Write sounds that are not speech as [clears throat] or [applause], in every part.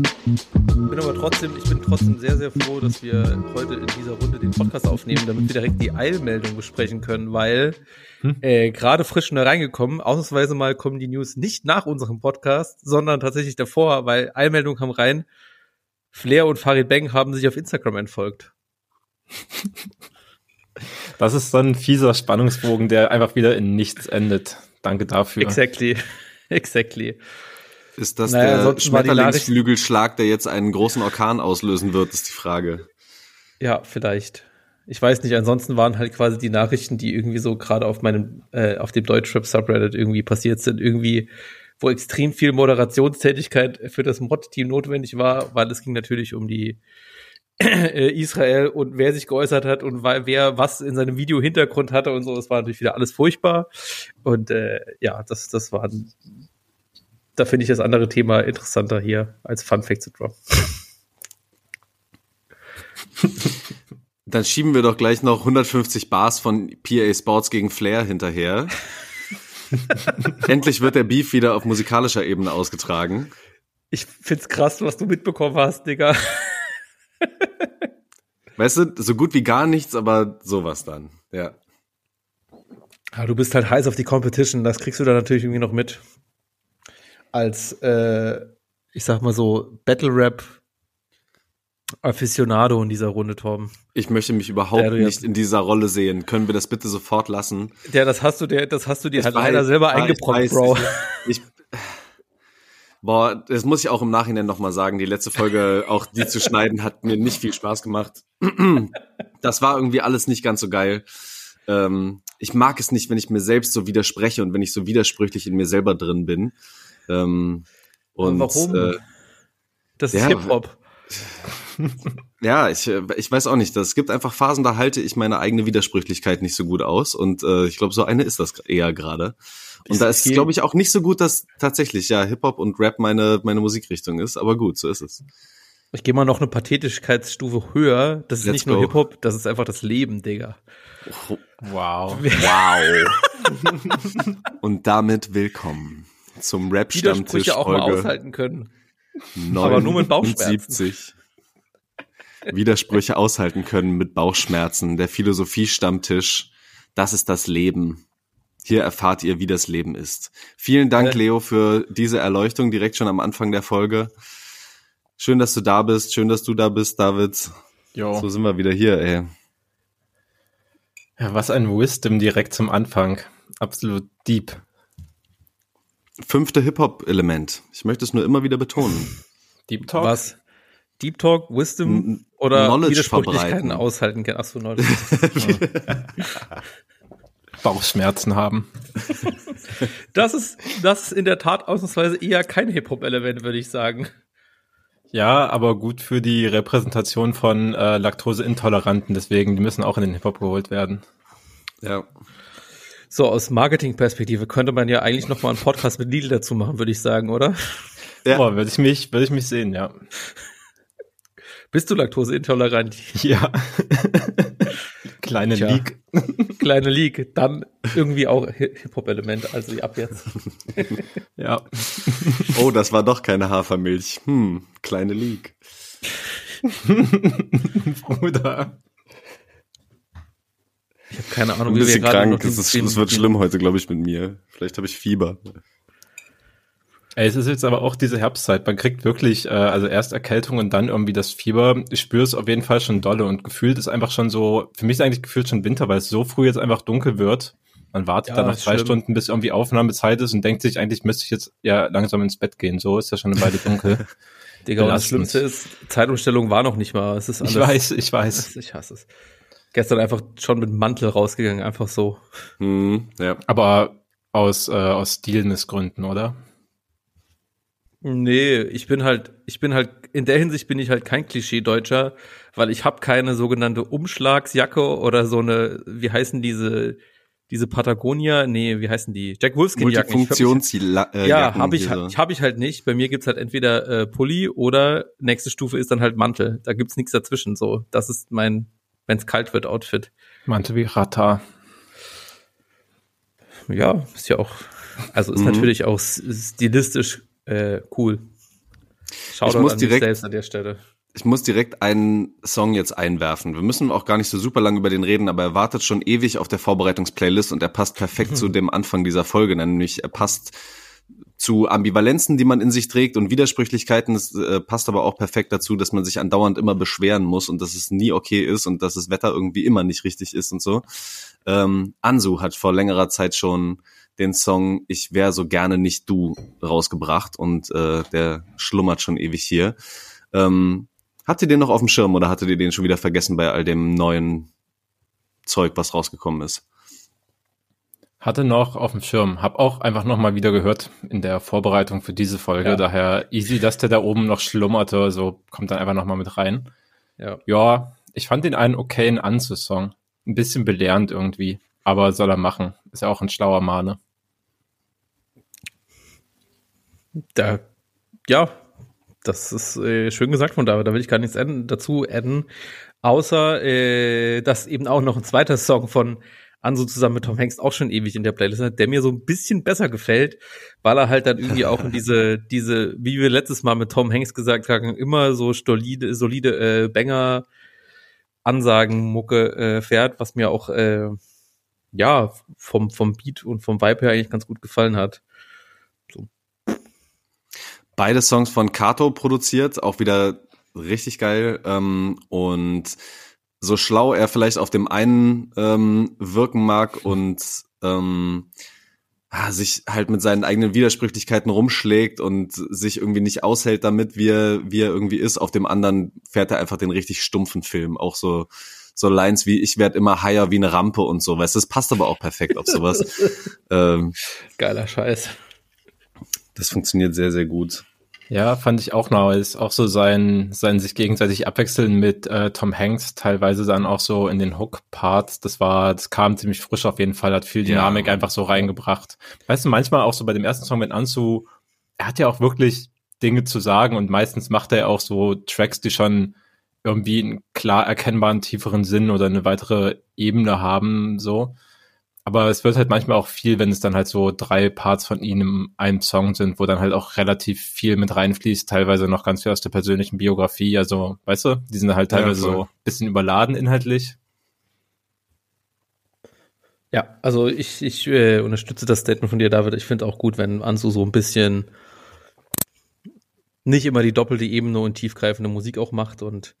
Ich bin aber trotzdem, ich bin trotzdem sehr, sehr froh, dass wir heute in dieser Runde den Podcast aufnehmen, damit wir direkt die Eilmeldung besprechen können, weil hm? äh, gerade frisch neu reingekommen, ausnahmsweise mal kommen die News nicht nach unserem Podcast, sondern tatsächlich davor, weil Eilmeldung kam rein, Flair und Farid Bang haben sich auf Instagram entfolgt. [laughs] Das ist so ein fieser Spannungsbogen, der einfach wieder in nichts endet. Danke dafür. Exactly. [laughs] Exactly. Ist das naja, der Schmetterlingsflügelschlag, der jetzt einen großen Orkan auslösen wird, ist die Frage. Ja, vielleicht. Ich weiß nicht, ansonsten waren halt quasi die Nachrichten, die irgendwie so gerade auf meinem, äh, auf dem Deutschrap Subreddit irgendwie passiert sind, irgendwie, wo extrem viel Moderationstätigkeit für das Mod-Team notwendig war, weil es ging natürlich um die äh, Israel und wer sich geäußert hat und wer was in seinem Video Hintergrund hatte und so, das war natürlich wieder alles furchtbar. Und äh, ja, das, das waren da finde ich das andere Thema interessanter hier als Fun Fact zu droppen. [laughs] Dann schieben wir doch gleich noch 150 Bars von PA Sports gegen Flair hinterher. [laughs] Endlich wird der Beef wieder auf musikalischer Ebene ausgetragen. Ich find's krass, was du mitbekommen hast, Digga. Weißt du, so gut wie gar nichts, aber sowas dann, ja. Ja, du bist halt heiß auf die Competition, das kriegst du dann natürlich irgendwie noch mit als, äh, ich sag mal so, Battle Rap Aficionado in dieser Runde, Torben. Ich möchte mich überhaupt nicht in dieser Rolle sehen. Können wir das bitte sofort lassen? Ja, das hast du dir, das hast du dir ich halt weiß, leider selber eingebrockt, Bro. Ich, ich, boah, das muss ich auch im Nachhinein nochmal sagen. Die letzte Folge, auch die zu schneiden, hat mir nicht viel Spaß gemacht. Das war irgendwie alles nicht ganz so geil. Ähm, ich mag es nicht, wenn ich mir selbst so widerspreche und wenn ich so widersprüchlich in mir selber drin bin. Ähm, und, warum? Äh, das ist ja, Hip-Hop. [laughs] ja, ich, ich weiß auch nicht. Es gibt einfach Phasen, da halte ich meine eigene Widersprüchlichkeit nicht so gut aus. Und äh, ich glaube, so eine ist das eher gerade. Und da ist, glaube ich, auch nicht so gut, dass tatsächlich ja Hip-Hop und Rap meine, meine Musikrichtung ist. Aber gut, so ist es. Ich gehe mal noch eine Pathetischkeitsstufe höher. Das ist Let's nicht nur Hip-Hop, das ist einfach das Leben, Digga. Wow. [laughs] Wow. und damit willkommen zum Rap-Stammtisch Widersprüche auch mal aushalten können. Aber nur mit Bauchschmerzen. Widersprüche aushalten können mit Bauchschmerzen. Der Philosophie-Stammtisch. Das ist das Leben. Hier erfahrt ihr, wie das Leben ist. Vielen Dank. Leo, für diese Erleuchtung direkt schon am Anfang der Folge. Schön, dass du da bist. Schön, dass du da bist, David. Jo. So sind wir wieder hier, ey. Ja, was ein Wisdom direkt zum Anfang. Absolut deep fünfte Hip-Hop-Element. Ich möchte es nur immer wieder betonen. Deep Talk? Was? Deep Talk, Wisdom oder Knowledge Widersprüchlichkeiten aushalten kann. Achso, Knowledge. [laughs] Bauchschmerzen haben. [laughs] Das ist, das ist in der Tat ausnahmsweise eher kein Hip-Hop-Element, würde ich sagen. Ja, aber gut für die Repräsentation von äh, Laktoseintoleranten, deswegen, die müssen auch in den Hip-Hop geholt werden. Ja. So, aus Marketingperspektive könnte man ja eigentlich noch mal einen Podcast mit Lidl dazu machen, würde ich sagen, oder? Ja, Boah, würde ich mich, würde ich mich sehen, ja. Bist du laktoseintolerant? Ja. [laughs] Kleine Tja. Leak. Kleine Leak. Dann irgendwie auch Hip-Hop-Element, also ab jetzt. [laughs] ja. Oh, das war doch keine Hafermilch. Hm, kleine Leak. [laughs] Bruder. Ich habe keine Ahnung, wie wir krank. Es, ist, es wird schlimm heute, glaube ich, mit mir. Vielleicht habe ich Fieber. Ey, es ist jetzt aber auch diese Herbstzeit. Man kriegt wirklich, äh, also erst Erkältung und dann irgendwie das Fieber. Ich spüre es auf jeden Fall schon dolle und gefühlt ist einfach schon so, für mich ist eigentlich gefühlt schon Winter, weil es so früh jetzt einfach dunkel wird. Man wartet ja, dann noch zwei schlimm. Stunden, bis irgendwie Aufnahmezeit ist und denkt sich, eigentlich müsste ich jetzt ja langsam ins Bett gehen. So ist ja schon eine Weile dunkel. [laughs] Digga, und das Schlimmste ist, Zeitumstellung war noch nicht mal. Es ist alles, ich weiß, ich weiß. Ich hasse es gestern einfach schon mit Mantel rausgegangen, einfach so. Hm, ja. Aber aus, äh, aus Stilness Gründen, oder? Nee, ich bin halt, ich bin halt, in der Hinsicht bin ich halt kein Klischee-Deutscher, weil ich habe keine sogenannte Umschlagsjacke oder so eine, wie heißen diese, diese Patagonia, nee, wie heißen die? Jack Wolfskin-Jacken. Multifunktions äh, ja, habe ich, hab ich, hab ich halt nicht. Bei mir gibt's halt entweder äh, Pulli oder nächste Stufe ist dann halt Mantel. Da gibt's nichts dazwischen. So, das ist mein, wenn's kalt wird, Outfit. Mantel wie Rata. Ja, ist ja auch, also ist mhm. natürlich auch stilistisch äh, cool. Schaut ich muss direkt, selbst an der Stelle. Ich muss direkt einen Song jetzt einwerfen. Wir müssen auch gar nicht so super lange über den reden, aber er wartet schon ewig auf der Vorbereitungsplaylist und er passt perfekt mhm. zu dem Anfang dieser Folge, nämlich er passt zu Ambivalenzen, die man in sich trägt und Widersprüchlichkeiten. Es äh, passt aber auch perfekt dazu, dass man sich andauernd immer beschweren muss und dass es nie okay ist und dass das Wetter irgendwie immer nicht richtig ist und so. Ähm, Ansu hat vor längerer Zeit schon den Song Ich wär so gerne nicht du rausgebracht und äh, der schlummert schon ewig hier. Ähm, habt ihr den noch auf dem Schirm oder hattet ihr den schon wieder vergessen bei all dem neuen Zeug, was rausgekommen ist? Hatte noch auf dem Schirm, hab auch einfach noch mal wieder gehört in der Vorbereitung für diese Folge. Ja. Daher easy, dass der da oben noch schlummerte, so kommt dann einfach noch mal mit rein. Ja, ja ich fand den einen okayen Anzu-Song. Ein bisschen belehrend irgendwie, aber soll er machen. Ist ja auch ein schlauer Mahne. Da, ja, das ist äh, schön gesagt von David. Da will ich gar nichts dazu adden, außer äh, dass eben auch noch ein zweiter Song von Anso zusammen mit Tom Hanks auch schon ewig in der Playlist hat, der mir so ein bisschen besser gefällt, weil er halt dann irgendwie auch in diese, [laughs] diese, wie wir letztes Mal mit Tom Hanks gesagt haben, immer so solide, solide äh, Banger Ansagen Mucke äh, fährt, was mir auch äh, ja vom vom Beat und vom Vibe her eigentlich ganz gut gefallen hat. Beide Songs von Kato produziert, auch wieder richtig geil. Ähm, und so schlau er vielleicht auf dem einen ähm, wirken mag und ähm, sich halt mit seinen eigenen Widersprüchlichkeiten rumschlägt und sich irgendwie nicht aushält damit, wie er, wie er irgendwie ist. Auf dem anderen fährt er einfach den richtig stumpfen Film. Auch so, so Lines wie ich werde immer higher wie eine Rampe und so. Weißt das passt aber auch perfekt auf sowas. [laughs] ähm, Geiler Scheiß. Das funktioniert sehr, sehr gut. Ja, fand ich auch nice. Auch so sein, sein sich gegenseitig abwechseln mit äh, Tom Hanks, teilweise dann auch so in den Hook-Parts. Das war, das kam ziemlich frisch auf jeden Fall, hat viel Dynamik ja. einfach so reingebracht. Weißt du, manchmal auch so bei dem ersten Song mit Anzu, er hat ja auch wirklich Dinge zu sagen und meistens macht er auch so Tracks, die schon irgendwie einen klar erkennbaren tieferen Sinn oder eine weitere Ebene haben, so. Aber es wird halt manchmal auch viel, wenn es dann halt so drei Parts von ihnen in einem Song sind, wo dann halt auch relativ viel mit reinfließt, teilweise noch ganz viel aus der persönlichen Biografie. Also, weißt du, die sind halt teilweise ja, so ein bisschen überladen inhaltlich. Ja, also ich, ich äh, unterstütze das Statement von dir, David. Ich finde auch gut, wenn Ansu so ein bisschen nicht immer die doppelte Ebene und tiefgreifende Musik auch macht und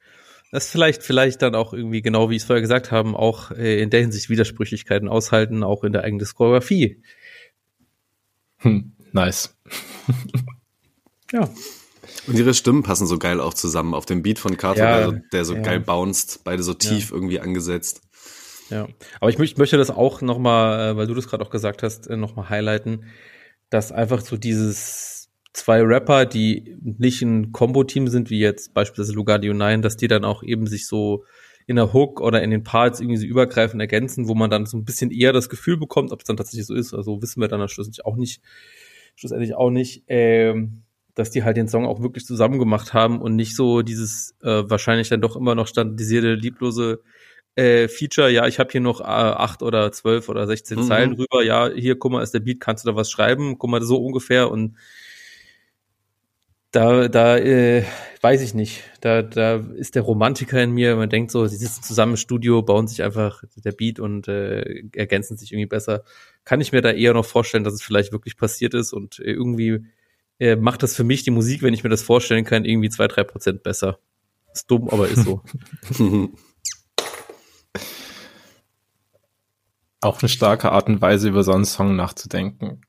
das vielleicht, vielleicht dann auch irgendwie, genau wie ich es vorher gesagt haben, auch äh, in der Hinsicht Widersprüchlichkeiten aushalten, auch in der eigenen Diskografie. Hm, nice. ja. Und ihre Stimmen passen so geil auch zusammen. Auf dem Beat von Carter, ja, der so, der so ja. geil bounced, beide so tief ja. irgendwie angesetzt. Ja, aber ich, ich möchte das auch nochmal, äh, weil du das gerade auch gesagt hast, äh, nochmal highlighten, dass einfach so dieses zwei Rapper, die nicht ein Combo-Team sind, wie jetzt beispielsweise Lugardio 9, dass die dann auch eben sich so in der Hook oder in den Parts irgendwie so übergreifend ergänzen, wo man dann so ein bisschen eher das Gefühl bekommt, ob es dann tatsächlich so ist. Also wissen wir dann schlussendlich auch nicht, schlussendlich auch nicht, ähm, dass die halt den Song auch wirklich zusammen gemacht haben und nicht so dieses äh, wahrscheinlich dann doch immer noch standardisierte, lieblose äh, Feature, ja, ich habe hier noch äh, acht oder zwölf oder sechzehn mhm. Zeilen rüber, ja, hier, guck mal, ist der Beat, kannst du da was schreiben, guck mal, so ungefähr und da, da äh, weiß ich nicht. Da, da ist der Romantiker in mir. Man denkt so, sie sitzen zusammen im Studio, bauen sich einfach der Beat und äh, ergänzen sich irgendwie besser. Kann ich mir da eher noch vorstellen, dass es vielleicht wirklich passiert ist und äh, irgendwie äh, macht das für mich die Musik, wenn ich mir das vorstellen kann, irgendwie zwei, drei Prozent besser. Ist dumm, aber ist so. [laughs] Auch eine starke Art und Weise, über so einen Song nachzudenken.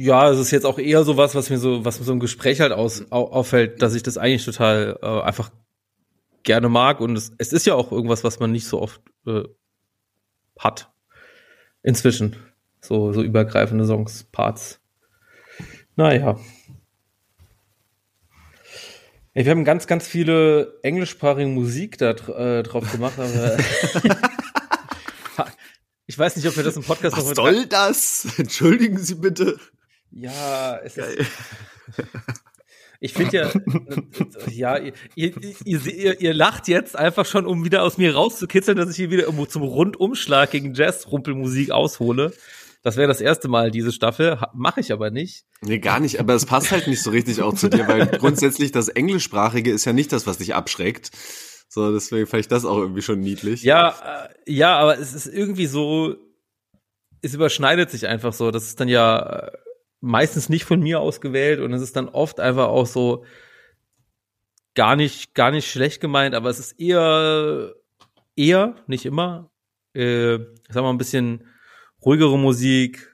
Ja, es ist jetzt auch eher so was, was mir so, was mir so im Gespräch halt aus, auffällt, dass ich das eigentlich total äh, einfach gerne mag und es, es ist ja auch irgendwas, was man nicht so oft äh, hat. Inzwischen. So, so übergreifende Songs, Parts. Naja. Ey, wir haben ganz, ganz viele englischsprachige Musik da äh, drauf gemacht, aber [laughs] ich weiß nicht, ob wir das im Podcast Was noch soll das? Entschuldigen Sie bitte. Ja, es ist. Ich finde ja, ja, ihr, ihr, ihr, ihr, lacht jetzt einfach schon, um wieder aus mir rauszukitzeln, dass ich hier wieder irgendwo zum Rundumschlag gegen Jazz-Rumpelmusik aushole. Das wäre das erste Mal diese Staffel, mache ich aber nicht. Nee, gar nicht, aber es passt halt nicht so richtig auch zu dir, weil [laughs] grundsätzlich das Englischsprachige ist ja nicht das, was dich abschreckt. So, deswegen fand ich das auch irgendwie schon niedlich. Ja, äh, ja, aber es ist irgendwie so, es überschneidet sich einfach so. Das ist dann ja äh, meistens nicht von mir ausgewählt und es ist dann oft einfach auch so gar nicht, gar nicht schlecht gemeint, aber es ist eher, eher, nicht immer, äh, sagen wir ein bisschen ruhigere Musik,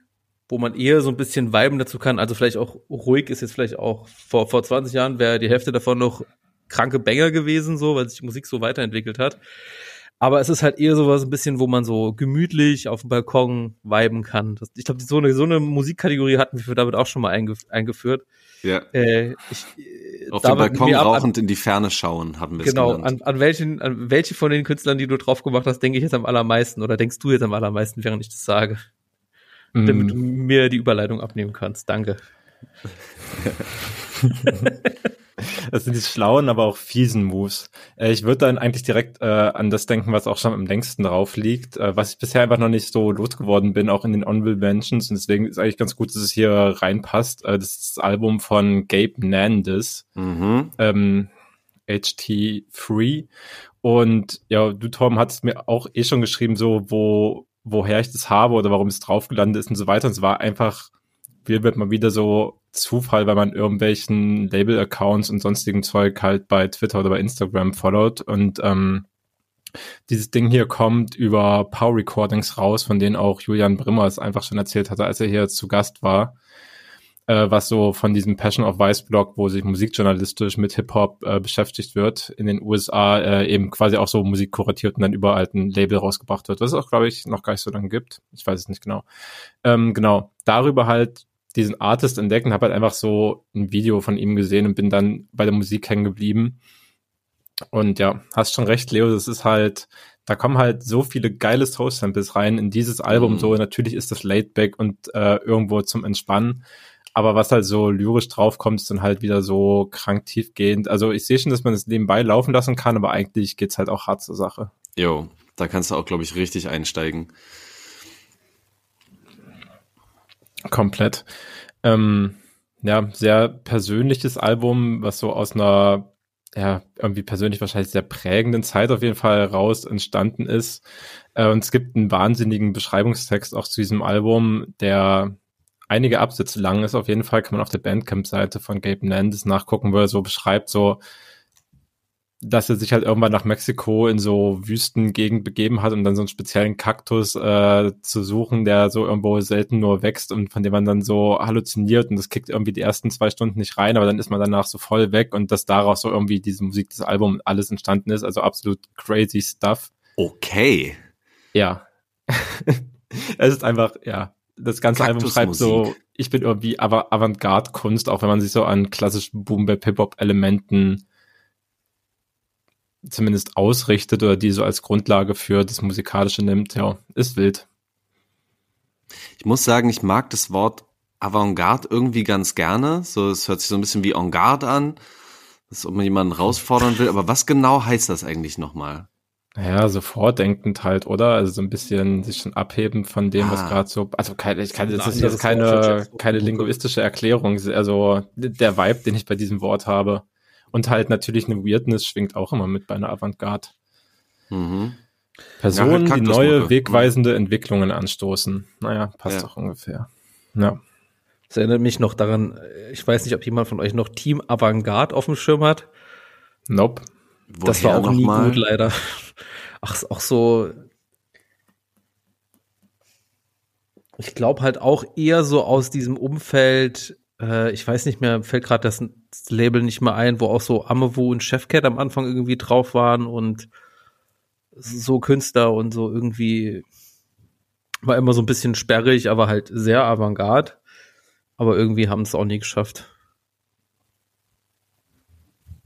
wo man eher so ein bisschen viben dazu kann. Also vielleicht auch ruhig ist jetzt vielleicht auch vor, vor 20 Jahren wäre die Hälfte davon noch kranke Banger gewesen, so, weil sich Musik so weiterentwickelt hat. Aber es ist halt eher sowas ein bisschen, wo man so gemütlich auf dem Balkon viben kann. Das, ich glaube, so eine, so eine Musikkategorie hatten wir damit auch schon mal eingef eingeführt. Ja. Äh, ich, äh, auf dem Balkon rauchend an, in die Ferne schauen, haben wir Genau, an, an, welchen, an welche von den Künstlern, die du drauf gemacht hast, denke ich jetzt am allermeisten oder denkst du jetzt am allermeisten, während ich das sage? Mm. Damit du mir die Überleitung abnehmen kannst. Danke. [laughs] Das sind die schlauen, aber auch fiesen Moves. Äh, ich würde dann eigentlich direkt äh, an das denken, was auch schon am längsten drauf liegt, äh, was ich bisher einfach noch nicht so losgeworden bin, auch in den Honorable Mentions. Und deswegen ist eigentlich ganz gut, dass es hier reinpasst. Äh, das ist das Album von Gabe Nandes, mhm. ähm, HT3. Und ja, du, Tom, hattest mir auch eh schon geschrieben, so, wo, woher ich das habe oder warum es drauf gelandet ist und so weiter. Und es war einfach, wie wird mal wieder so Zufall, weil man irgendwelchen Label-Accounts und sonstigen Zeug halt bei Twitter oder bei Instagram followt und ähm, dieses Ding hier kommt über Power Recordings raus, von denen auch Julian Brimmer es einfach schon erzählt hatte, als er hier zu Gast war, äh, was so von diesem Passion of Vice Blog, wo sich musikjournalistisch mit Hip-Hop äh, beschäftigt wird, in den USA äh, eben quasi auch so Musik kuratiert und dann überall ein Label rausgebracht wird, was es auch, glaube ich, noch gar nicht so lange gibt. Ich weiß es nicht genau. Ähm, genau, darüber halt diesen Artist entdecken, habe halt einfach so ein Video von ihm gesehen und bin dann bei der Musik hängen geblieben. Und ja, hast schon recht, Leo, das ist halt, da kommen halt so viele geile Soul-Samples rein in dieses Album. Mhm. So, natürlich ist das Laidback und äh, irgendwo zum Entspannen. Aber was halt so lyrisch draufkommt, ist dann halt wieder so krank tiefgehend. Also ich sehe schon, dass man es das nebenbei laufen lassen kann, aber eigentlich geht's halt auch hart zur Sache. Jo, da kannst du auch, glaube ich, richtig einsteigen. Komplett. Ähm, ja, sehr persönliches Album, was so aus einer, ja, irgendwie persönlich wahrscheinlich sehr prägenden Zeit auf jeden Fall raus entstanden ist. Äh, und es gibt einen wahnsinnigen Beschreibungstext auch zu diesem Album, der einige Absätze lang ist. Auf jeden Fall kann man auf der Bandcamp-Seite von Gabe Nandes nachgucken, wo er so beschreibt, so, dass er sich halt irgendwann nach Mexiko in so Wüstengegend begeben hat, um dann so einen speziellen Kaktus äh, zu suchen, der so irgendwo selten nur wächst und von dem man dann so halluziniert und das kickt irgendwie die ersten zwei Stunden nicht rein, aber dann ist man danach so voll weg und dass daraus so irgendwie diese Musik, das Album alles entstanden ist, also absolut crazy stuff. Okay. Ja. [laughs] es ist einfach, ja, das ganze Album schreibt so, ich bin irgendwie Avantgarde-Kunst, auch wenn man sich so an klassischen Boom-Bap-Hip-Hop-Elementen zumindest ausrichtet oder die so als Grundlage für das Musikalische nimmt, ja, ist wild. Ich muss sagen, ich mag das Wort Avantgarde irgendwie ganz gerne. So, es hört sich so ein bisschen wie En garde an, dass ob man jemanden herausfordern will. Aber was genau heißt das eigentlich nochmal? Ja, so vordenkend halt, oder? Also so ein bisschen sich schon abheben von dem, ah. was gerade so, also keine, ich kann, das ist jetzt keine, keine linguistische Erklärung, also der Vibe, den ich bei diesem Wort habe. Und halt natürlich eine Weirdness schwingt auch immer mit bei einer Avantgarde. Mhm. Personen, ja, die neue, wegweisende mhm. Entwicklungen anstoßen. Naja, passt ja. doch ungefähr. Ja. Das erinnert mich noch daran, ich weiß nicht, ob jemand von euch noch Team Avantgarde auf dem Schirm hat. Nope. Woher das war auch nie mal? gut, leider. Ach, auch so. Ich glaube halt auch eher so aus diesem Umfeld äh, ich weiß nicht mehr, fällt gerade das Label nicht mehr ein, wo auch so Amewu und Chefcat am Anfang irgendwie drauf waren und so Künstler und so irgendwie war immer so ein bisschen sperrig, aber halt sehr avantgarde. aber irgendwie haben es auch nie geschafft.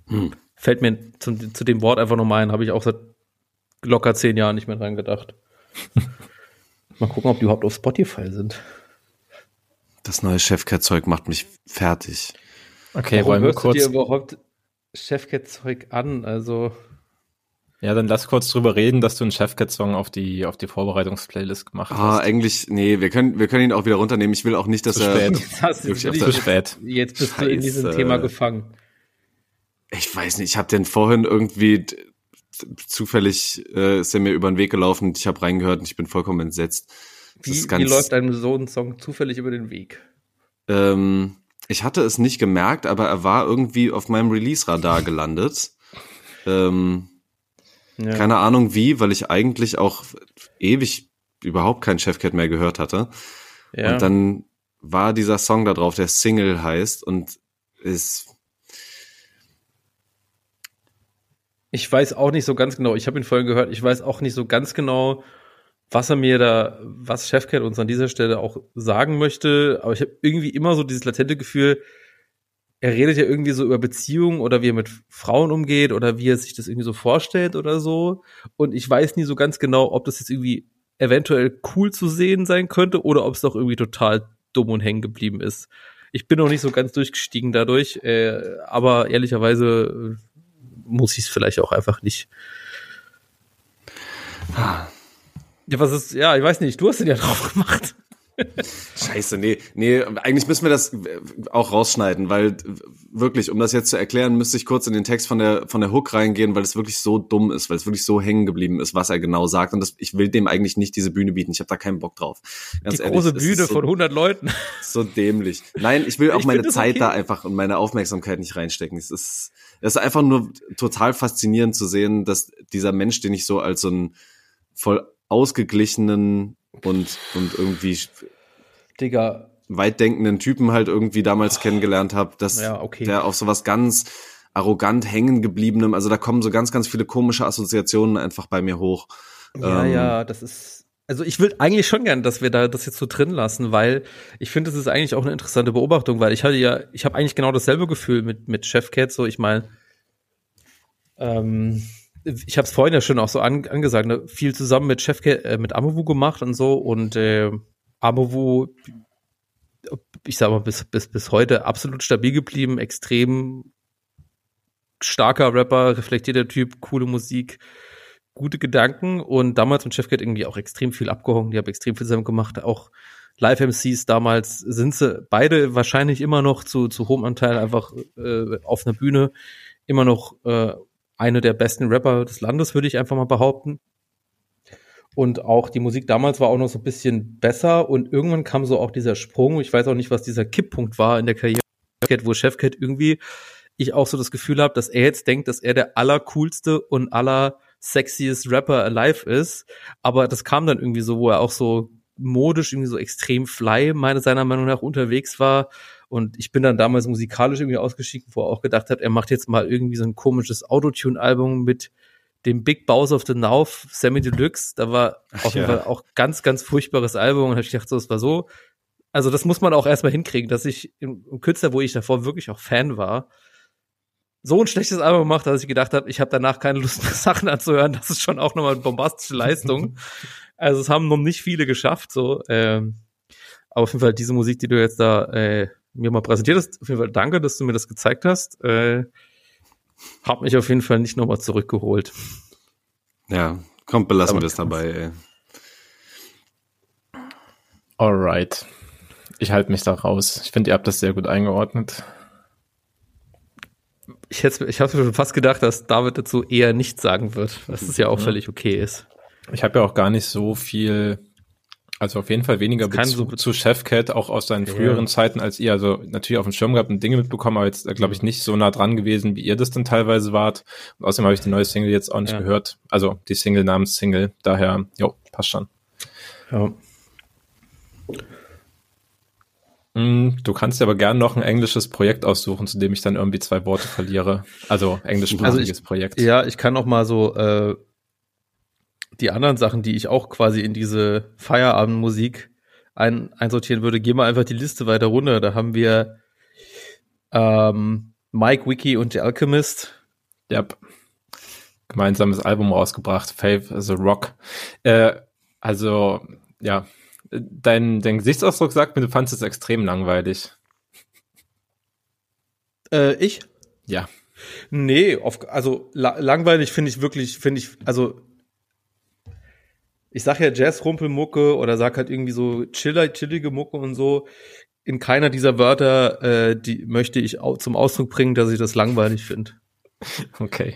Hm. Fällt mir zum, zu dem Wort einfach nochmal ein, habe ich auch seit locker zehn Jahren nicht mehr dran gedacht. [laughs] mal gucken, ob die überhaupt auf Spotify sind. Das neue Chefcat-Zeug macht mich fertig. Okay, Warum wollen wir hörst du kurz. dir überhaupt Chefcat-Zeug an? Also, Ja, dann lass kurz drüber reden, dass du einen Chefcat-Song auf die, auf die Vorbereitungsplaylist gemacht Ah, hast. eigentlich, nee, wir können, wir können ihn auch wieder runternehmen. Ich will auch nicht, dass Zu er. spät. [laughs] Wirklich jetzt, der- Zu spät. jetzt bist du in diesem Scheiße. Thema gefangen. Ich weiß nicht, ich habe den vorhin irgendwie zufällig äh, ist er mir über den Weg gelaufen und ich habe reingehört und ich bin vollkommen entsetzt. Wie, wie läuft einem so ein Song zufällig über den Weg? Ähm, ich hatte es nicht gemerkt, aber er war irgendwie auf meinem Release-Radar gelandet. Ähm, Ja. Keine Ahnung wie, weil ich eigentlich auch ewig überhaupt keinen Chefcat mehr gehört hatte. ja. Und dann war dieser Song da drauf, der Single heißt und ist Ich weiß auch nicht so ganz genau, ich habe ihn vorhin gehört, ich weiß auch nicht so ganz genau, was er mir da, was Chefcat uns an dieser Stelle auch sagen möchte, aber ich habe irgendwie immer so dieses latente Gefühl, er redet ja irgendwie so über Beziehungen oder wie er mit Frauen umgeht oder wie er sich das irgendwie so vorstellt oder so. Und ich weiß nie so ganz genau, ob das jetzt irgendwie eventuell cool zu sehen sein könnte oder ob es doch irgendwie total dumm und hängen geblieben ist. Ich bin noch nicht so ganz durchgestiegen dadurch, äh, aber ehrlicherweise äh, muss ich es vielleicht auch einfach nicht. Ja, was ist, ja, ich weiß nicht, du hast den ja [laughs] drauf gemacht. Scheiße, nee, nee, eigentlich müssen wir das auch rausschneiden, weil wirklich, um das jetzt zu erklären, müsste ich kurz in den Text von der von der Hook reingehen, weil es wirklich so dumm ist, weil es wirklich so hängen geblieben ist, was er genau sagt und das, ich will dem eigentlich nicht diese Bühne bieten. Ich habe da keinen Bock drauf. Ganz Die ehrlich, große Bühne so, von 100 Leuten. so dämlich. Nein, ich will [laughs] auch Ich meine Zeit okay. da einfach und meine Aufmerksamkeit nicht reinstecken. Es ist es ist einfach nur total faszinierend zu sehen, dass dieser Mensch, den ich so als so einen voll ausgeglichenen und und irgendwie Digga, weitdenkenden Typen halt irgendwie damals kennengelernt habe, dass Ja, okay. der auf sowas ganz arrogant hängen gebliebenem, also da kommen so ganz, ganz viele komische Assoziationen einfach bei mir hoch. Ja, Ähm, ja, das ist. Also ich will eigentlich schon gern, dass wir da das jetzt so drin lassen, weil ich finde, das ist eigentlich auch eine interessante Beobachtung, weil ich hatte ja, ich habe eigentlich genau dasselbe Gefühl mit mit Chefcat. So, ich meine, ähm, ich habe es vorhin ja schon auch so an, angesagt, ne? viel zusammen mit Chefcat, äh, mit Amovu gemacht und so und äh, Amovu, ich sag mal bis bis bis heute absolut stabil geblieben, extrem starker Rapper, reflektierter Typ, coole Musik gute Gedanken und damals mit Chefcat irgendwie auch extrem viel abgehangen. Die haben extrem viel zusammen gemacht. Auch Live-MCs damals sind sie beide wahrscheinlich immer noch zu, zu hohem Anteil einfach äh, auf einer Bühne immer noch äh, eine der besten Rapper des Landes, würde ich einfach mal behaupten. Und auch die Musik damals war auch noch so ein bisschen besser und irgendwann kam so auch dieser Sprung. Ich weiß auch nicht, was dieser Kipppunkt war in der Karriere, wo Chefcat irgendwie ich auch so das Gefühl habe, dass er jetzt denkt, dass er der allercoolste und aller sexiest Rapper alive ist. Aber das kam dann irgendwie so, wo er auch so modisch irgendwie so extrem fly, meine seiner Meinung nach unterwegs war. Und ich bin dann damals musikalisch irgendwie ausgeschieden, wo er auch gedacht hat, er macht jetzt mal irgendwie so ein komisches Autotune-Album mit dem Big Boss of the Now, Sammy Deluxe. Da war Ach auf jeden ja. Fall auch ganz, ganz furchtbares Album. Und hab ich gedacht, so, es war so. Also das muss man auch erstmal hinkriegen, dass ich im, im Künstler, wo ich davor wirklich auch Fan war, so ein schlechtes Album gemacht, dass ich gedacht habe, ich habe danach keine Lust mehr [laughs] Sachen anzuhören. Das ist schon auch nochmal eine bombastische Leistung. [laughs] also es haben noch nicht viele geschafft. So, ähm, aber auf jeden Fall diese Musik, die du jetzt da äh, mir mal präsentiert hast, auf jeden Fall danke, dass du mir das gezeigt hast. Äh, hab mich auf jeden Fall nicht nochmal zurückgeholt. Ja, komm, belassen wir es dabei, ey. Alright. Ich halte mich da raus. Ich finde, ihr habt das sehr gut eingeordnet. Ich, hätte, ich habe mir schon fast gedacht, dass David dazu eher nichts sagen wird, was es ja auch Mhm. völlig okay ist. Ich habe ja auch gar nicht so viel, also auf jeden Fall weniger Bezug so- zu Chefcat, auch aus seinen Ja. früheren Zeiten als ihr. Also natürlich auf dem Schirm gehabt und Dinge mitbekommen, aber jetzt, glaube ich, nicht so nah dran gewesen, wie ihr das dann teilweise wart. Und außerdem habe ich die neue Single jetzt auch nicht Ja. gehört. Also die Single namens Single. Daher, jo, passt schon. Ja. Mm, Du kannst dir aber gern noch ein englisches Projekt aussuchen, zu dem ich dann irgendwie zwei Worte verliere. Also englischsprachiges Also Projekt. Ja, ich kann auch mal so äh, die anderen Sachen, die ich auch quasi in diese Feierabendmusik ein, einsortieren würde, gehen wir einfach die Liste weiter runter. Da haben wir ähm, Mike, Wiki und The Alchemist. Yep. Gemeinsames Album rausgebracht, Faith as a Rock. Äh, also, ja, dein, dein Gesichtsausdruck sagt mir, du fandest es extrem langweilig. Äh, ich? Ja. Nee, auf, also la langweilig finde ich wirklich, finde ich, also ich sag ja Jazz-Rumpelmucke oder sag halt irgendwie so chiller, chillige Mucke und so. In keiner dieser Wörter äh, die möchte ich au zum Ausdruck bringen, dass ich das langweilig finde. [laughs] Okay.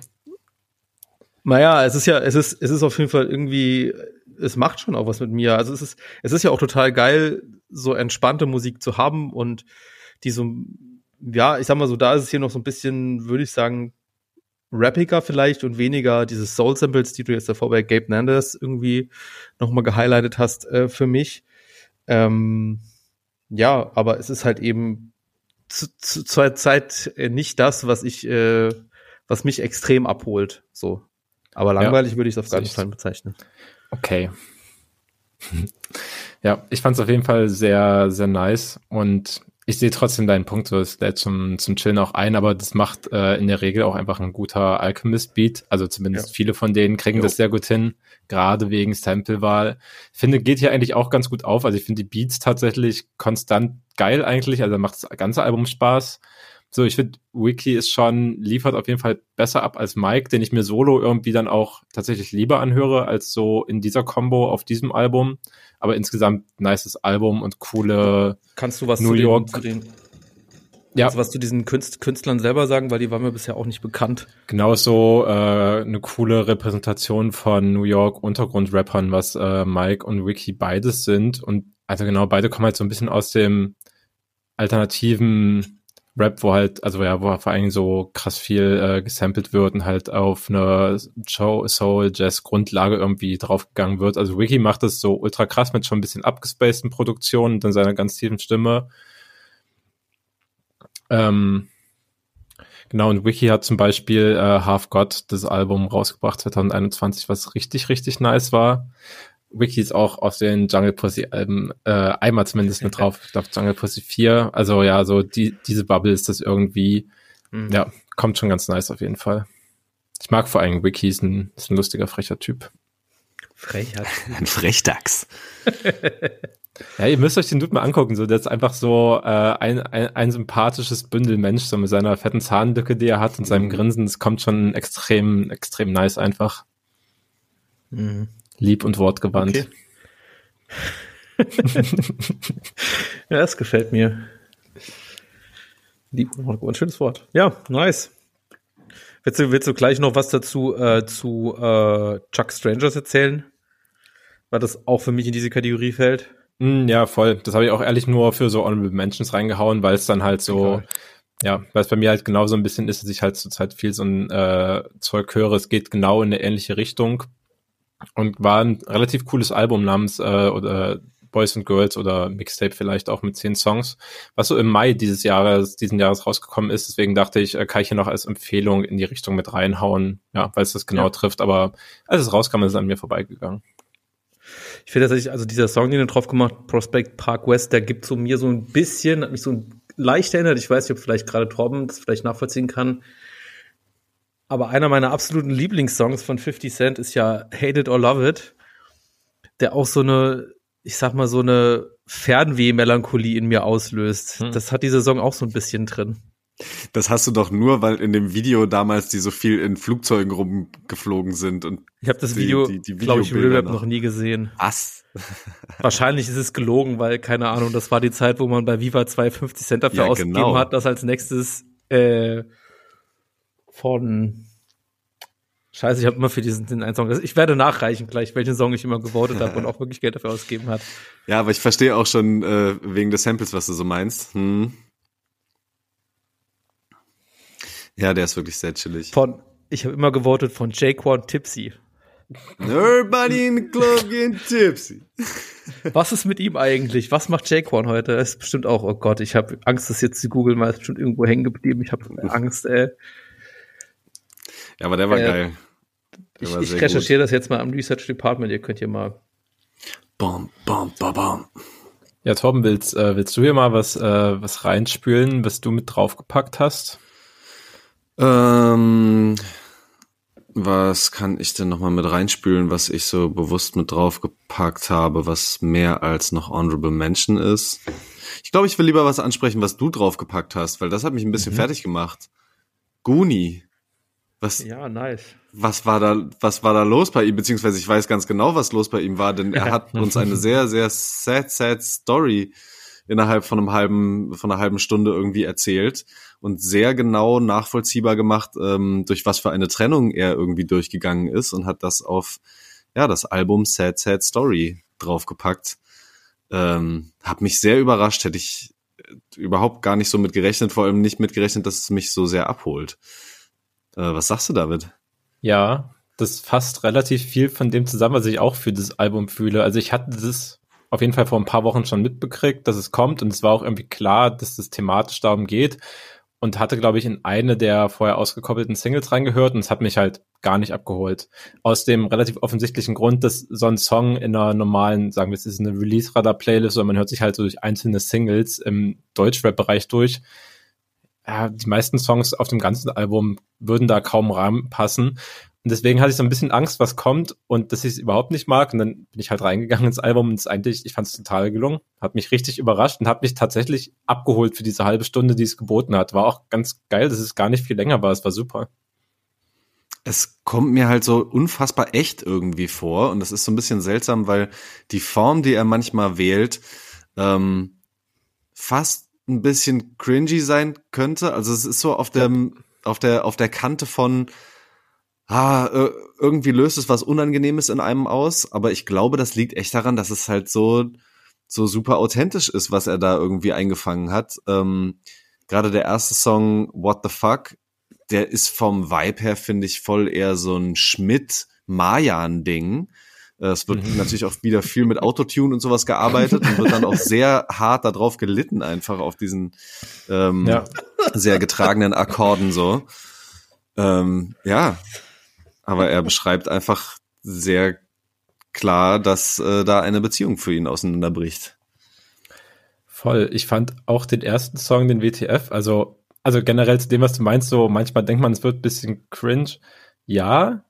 Naja, es ist ja, es ist, es ist auf jeden Fall irgendwie, es macht schon auch was mit mir. Also es ist, es ist ja auch total geil, so entspannte Musik zu haben und die so, ja, ich sag mal so, da ist es hier noch so ein bisschen, würde ich sagen, rappiger vielleicht und weniger dieses Soul Samples, die du jetzt davor bei Gabe Nandes irgendwie nochmal gehighlightet hast äh, für mich. Ähm, ja, aber es ist halt eben zu, zu, zur Zeit äh, nicht das, was ich, äh, was mich extrem abholt. So. Aber langweilig ja, würde ich es auf keinen Fall bezeichnen. Okay. [laughs] Ja, ich fand es auf jeden Fall sehr, sehr nice und ich sehe trotzdem deinen Punkt, so es lädt zum, zum Chillen auch ein, aber das macht äh, in der Regel auch einfach ein guter Alchemist-Beat. Also zumindest ja. viele von denen kriegen jo. das sehr gut hin, gerade wegen Sample-Wahl. Finde, geht hier eigentlich auch ganz gut auf. Also ich finde die Beats tatsächlich konstant geil eigentlich. Also macht das ganze Album Spaß. So, ich finde, Wiki ist schon, liefert auf jeden Fall besser ab als Mike, den ich mir solo irgendwie dann auch tatsächlich lieber anhöre, als so in dieser Combo auf diesem Album. Aber insgesamt nices Album und coole Kannst du was New zu York. Den, zu den ja. Was zu diesen Künst Künstlern selber sagen, weil die waren mir bisher auch nicht bekannt. Genau so äh, eine coole Repräsentation von New York Untergrundrappern, was äh, Mike und Wiki beides sind. Und also genau, beide kommen halt so ein bisschen aus dem alternativen Rap, wo halt, also ja, wo vor allem so krass viel äh, gesampelt wird und halt auf eine Soul, Jazz Grundlage irgendwie draufgegangen wird. Also Wiki macht das so ultra krass mit schon ein bisschen abgespaceden Produktionen und dann seiner ganz tiefen Stimme. Ähm, genau, und Wiki hat zum Beispiel äh, Half God, das Album rausgebracht 2021, was richtig, richtig nice war. Wiki ist auch auf den Jungle Pussy Alben äh, einmal zumindest mit drauf. Ich glaube Jungle Pussy 4. Also ja, so die, diese Bubble ist das irgendwie, mhm. ja, kommt schon ganz nice auf jeden Fall. Ich mag vor allem Wiki, ist ein, ist ein lustiger, frecher Typ. Frecher Ein Frechdachs. [laughs] ja, ihr müsst euch den Dude mal angucken. So, der ist einfach so äh, ein, ein, ein sympathisches Bündel Mensch, so mit seiner fetten Zahnlücke, die er hat und seinem mhm. Grinsen. Das kommt schon extrem, extrem nice einfach. Mhm lieb und wortgewandt. Okay. [laughs] ja, das gefällt mir. Lieb und wortgewandt, schönes Wort. Ja, nice. Willst du, willst du gleich noch was dazu äh, zu äh, Chuck Strangers erzählen? Weil das auch für mich in diese Kategorie fällt. Mm, ja, voll. Das habe ich auch ehrlich nur für so Honorable Mentions reingehauen, weil es dann halt so, okay. ja, weil es bei mir halt genau so ein bisschen ist, dass ich halt zurzeit viel so ein äh, Zeug höre. Es geht genau in eine ähnliche Richtung und war ein relativ cooles Album namens äh, oder Boys and Girls oder Mixtape vielleicht auch mit zehn Songs, was so im Mai dieses Jahres, diesen Jahres rausgekommen ist. Deswegen dachte ich, äh, kann ich hier noch als Empfehlung in die Richtung mit reinhauen, ja, weil es das genau ja. trifft. Aber als es rauskam, ist es an mir vorbeigegangen. Ich finde tatsächlich, also dieser Song, den du drauf gemacht, Prospect Park West, der gibt so mir so ein bisschen, hat mich so leicht erinnert. Ich weiß nicht, ob vielleicht gerade Torben das vielleicht nachvollziehen kann aber einer meiner absoluten Lieblingssongs von 50 Cent ist ja Hate It or Love It, der auch so eine, ich sag mal, so eine Fernweh-Melancholie in mir auslöst. Hm. Das hat dieser Song auch so ein bisschen drin. Das hast du doch nur, weil in dem Video damals die so viel in Flugzeugen rumgeflogen sind und ich habe das Video, glaube ich, im Rap noch nie gesehen. Was? [laughs] Wahrscheinlich ist es gelogen, weil keine Ahnung, das war die Zeit, wo man bei Viva 250 Cent dafür ja, ausgegeben genau. hat, dass als nächstes äh, von Scheiße, ich habe immer für diesen den einen Song. Ich werde nachreichen gleich, welchen Song ich immer gewotet habe und auch wirklich Geld dafür ausgegeben hat. Ja, aber ich verstehe auch schon äh, wegen des Samples, was du so meinst. Hm. Ja, der ist wirklich sehr chillig. Von, ich habe immer gewotet von Jaquan Tipsy. Everybody in the club getting tipsy. [laughs] Was ist mit ihm eigentlich? Was macht Jaquan heute? Das ist bestimmt auch, oh Gott, ich habe Angst, dass jetzt die Google mal bestimmt irgendwo hängen geblieben. Ich habe Angst, ey. Ja, aber der war äh, geil. Der ich, war ich recherchiere gut. das jetzt mal am Research Department. Ihr könnt hier mal. Bom, bom, bom, bom. Ja, Torben, willst, äh, willst du hier mal was, äh, was reinspülen, was du mit draufgepackt hast? Ähm, was kann ich denn nochmal mit reinspülen, was ich so bewusst mit draufgepackt habe, was mehr als noch Honorable Mention ist? Ich glaube, ich will lieber was ansprechen, was du draufgepackt hast, weil das hat mich ein bisschen mhm. fertig gemacht. Guni. Was, ja, nice. Was war da, was war da los bei ihm? Beziehungsweise ich weiß ganz genau, was los bei ihm war, denn er [laughs] hat uns eine sehr, sehr sad, sad Story innerhalb von einem halben, von einer halben Stunde irgendwie erzählt und sehr genau nachvollziehbar gemacht, ähm, durch was für eine Trennung er irgendwie durchgegangen ist und hat das auf, ja, das Album Sad, Sad Story draufgepackt. Ähm, hab mich sehr überrascht, hätte ich überhaupt gar nicht so mit gerechnet, vor allem nicht mit gerechnet, dass es mich so sehr abholt. Äh, was sagst du, David? Ja, das fasst relativ viel von dem zusammen, was ich auch für das Album fühle. Also ich hatte das auf jeden Fall vor ein paar Wochen schon mitbekriegt, dass es kommt und es war auch irgendwie klar, dass das thematisch darum geht und hatte, glaube ich, in eine der vorher ausgekoppelten Singles reingehört und es hat mich halt gar nicht abgeholt. Aus dem relativ offensichtlichen Grund, dass so ein Song in einer normalen, sagen wir es ist eine Release-Radar-Playlist oder man hört sich halt so durch einzelne Singles im Deutschrap-Bereich durch, ja, die meisten Songs auf dem ganzen Album würden da kaum reinpassen. Und deswegen hatte ich so ein bisschen Angst, was kommt und dass ich es überhaupt nicht mag. Und dann bin ich halt reingegangen ins Album und es eigentlich, ich fand es total gelungen. Hat mich richtig überrascht und hat mich tatsächlich abgeholt für diese halbe Stunde, die es geboten hat. War auch ganz geil, dass es gar nicht viel länger war. Es war super. Es kommt mir halt so unfassbar echt irgendwie vor und das ist so ein bisschen seltsam, weil die Form, die er manchmal wählt, ähm, fast ein bisschen cringy sein könnte. Also es ist so auf dem, auf der, auf der Kante von, ah, irgendwie löst es was Unangenehmes in einem aus, aber ich glaube, das liegt echt daran, dass es halt so, so super authentisch ist, was er da irgendwie eingefangen hat. Ähm, Gerade der erste Song, What the Fuck, der ist vom Vibe her, finde ich, voll eher so ein Schmidt-Mayan-Ding. Es wird mhm. natürlich auch wieder viel mit Autotune und sowas gearbeitet und wird dann auch [laughs] sehr hart darauf gelitten, einfach auf diesen ähm, ja. sehr getragenen Akkorden so. Ähm, ja, aber er beschreibt einfach sehr klar, dass äh, da eine Beziehung für ihn auseinanderbricht. Voll. Ich fand auch den ersten Song, den WTF, also, also generell zu dem, was du meinst, so manchmal denkt man, es wird ein bisschen cringe. Ja,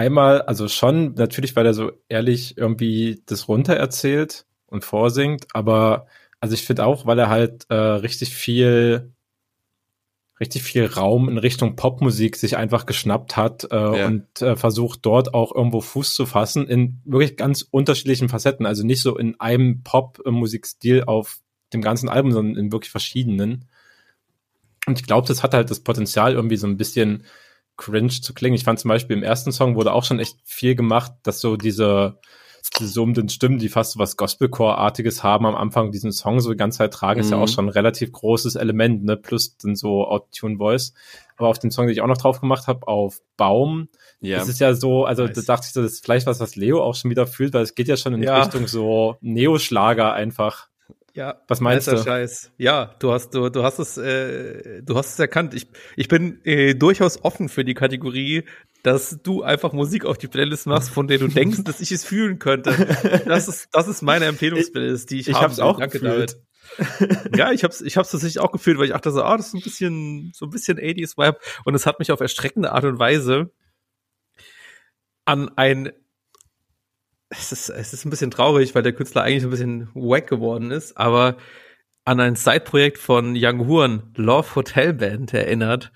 einmal, also schon, natürlich, weil er so ehrlich irgendwie das runter erzählt und vorsingt, aber also ich finde auch, weil er halt äh, richtig viel richtig viel Raum in Richtung Popmusik sich einfach geschnappt hat äh, ja. und äh, versucht dort auch irgendwo Fuß zu fassen in wirklich ganz unterschiedlichen Facetten. Also nicht so in einem Pop-Musikstil auf dem ganzen Album, sondern in wirklich verschiedenen. Und ich glaube, das hat halt das Potenzial, irgendwie so ein bisschen cringe zu klingen. Ich fand zum Beispiel im ersten Song wurde auch schon echt viel gemacht, dass so diese, diese summenden Stimmen, die fast so was Gospelcore-artiges haben am Anfang diesen Song so die ganze Zeit tragen, mhm. ist ja auch mhm. schon ein relativ großes Element, ne, plus dann so Autotune-Voice. Aber auf den Song, den ich auch noch drauf gemacht habe, auf Baum, ja. das ist ja so, also nice. da dachte ich das ist vielleicht was, was Leo auch schon wieder fühlt, weil es geht ja schon in ja. Richtung so Neoschlager einfach. Ja, was meinst du? Scheiß. Ja, du hast du du hast es äh, du hast es erkannt. Ich ich bin äh, durchaus offen für die Kategorie, dass du einfach Musik auf die Playlist machst, von der du [laughs] denkst, dass ich es fühlen könnte. Das ist das ist meine Empfehlungsplaylist, die ich, ich habe. Auch Danke, gefühlt. David. ja, ich hab's ich hab's tatsächlich auch gefühlt, weil ich dachte so, ah, das ist ein bisschen so ein bisschen 80s Vibe und es hat mich auf erstreckende Art und Weise an ein es ist, es ist ein bisschen traurig, weil der Künstler eigentlich ein bisschen wack geworden ist, aber an ein Side-Projekt von Young Huan, Love Hotel Band, erinnert.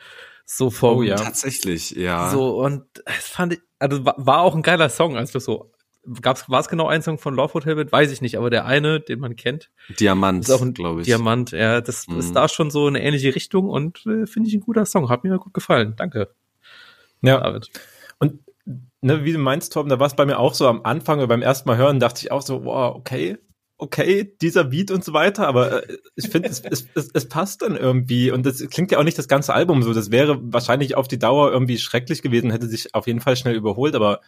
So vom, oh, ja. Tatsächlich, ja. So, und es fand ich, also war auch ein geiler Song, als das so. Gab's, war es genau ein Song von Love Hotel Band? Weiß ich nicht, aber der eine, den man kennt. Diamant, glaube ich. Diamant, ja, das mhm. ist da schon so eine ähnliche Richtung und äh, finde ich ein guter Song. Hat mir gut gefallen. Danke. Ja. David. Ne, wie du meinst, Tom, da war es bei mir auch so am Anfang, beim ersten Mal hören, dachte ich auch so, wow, okay, okay, dieser Beat und so weiter, aber äh, ich finde, es, es, es, es passt dann irgendwie und das klingt ja auch nicht das ganze Album so. Das wäre wahrscheinlich auf die Dauer irgendwie schrecklich gewesen, hätte sich auf jeden Fall schnell überholt, aber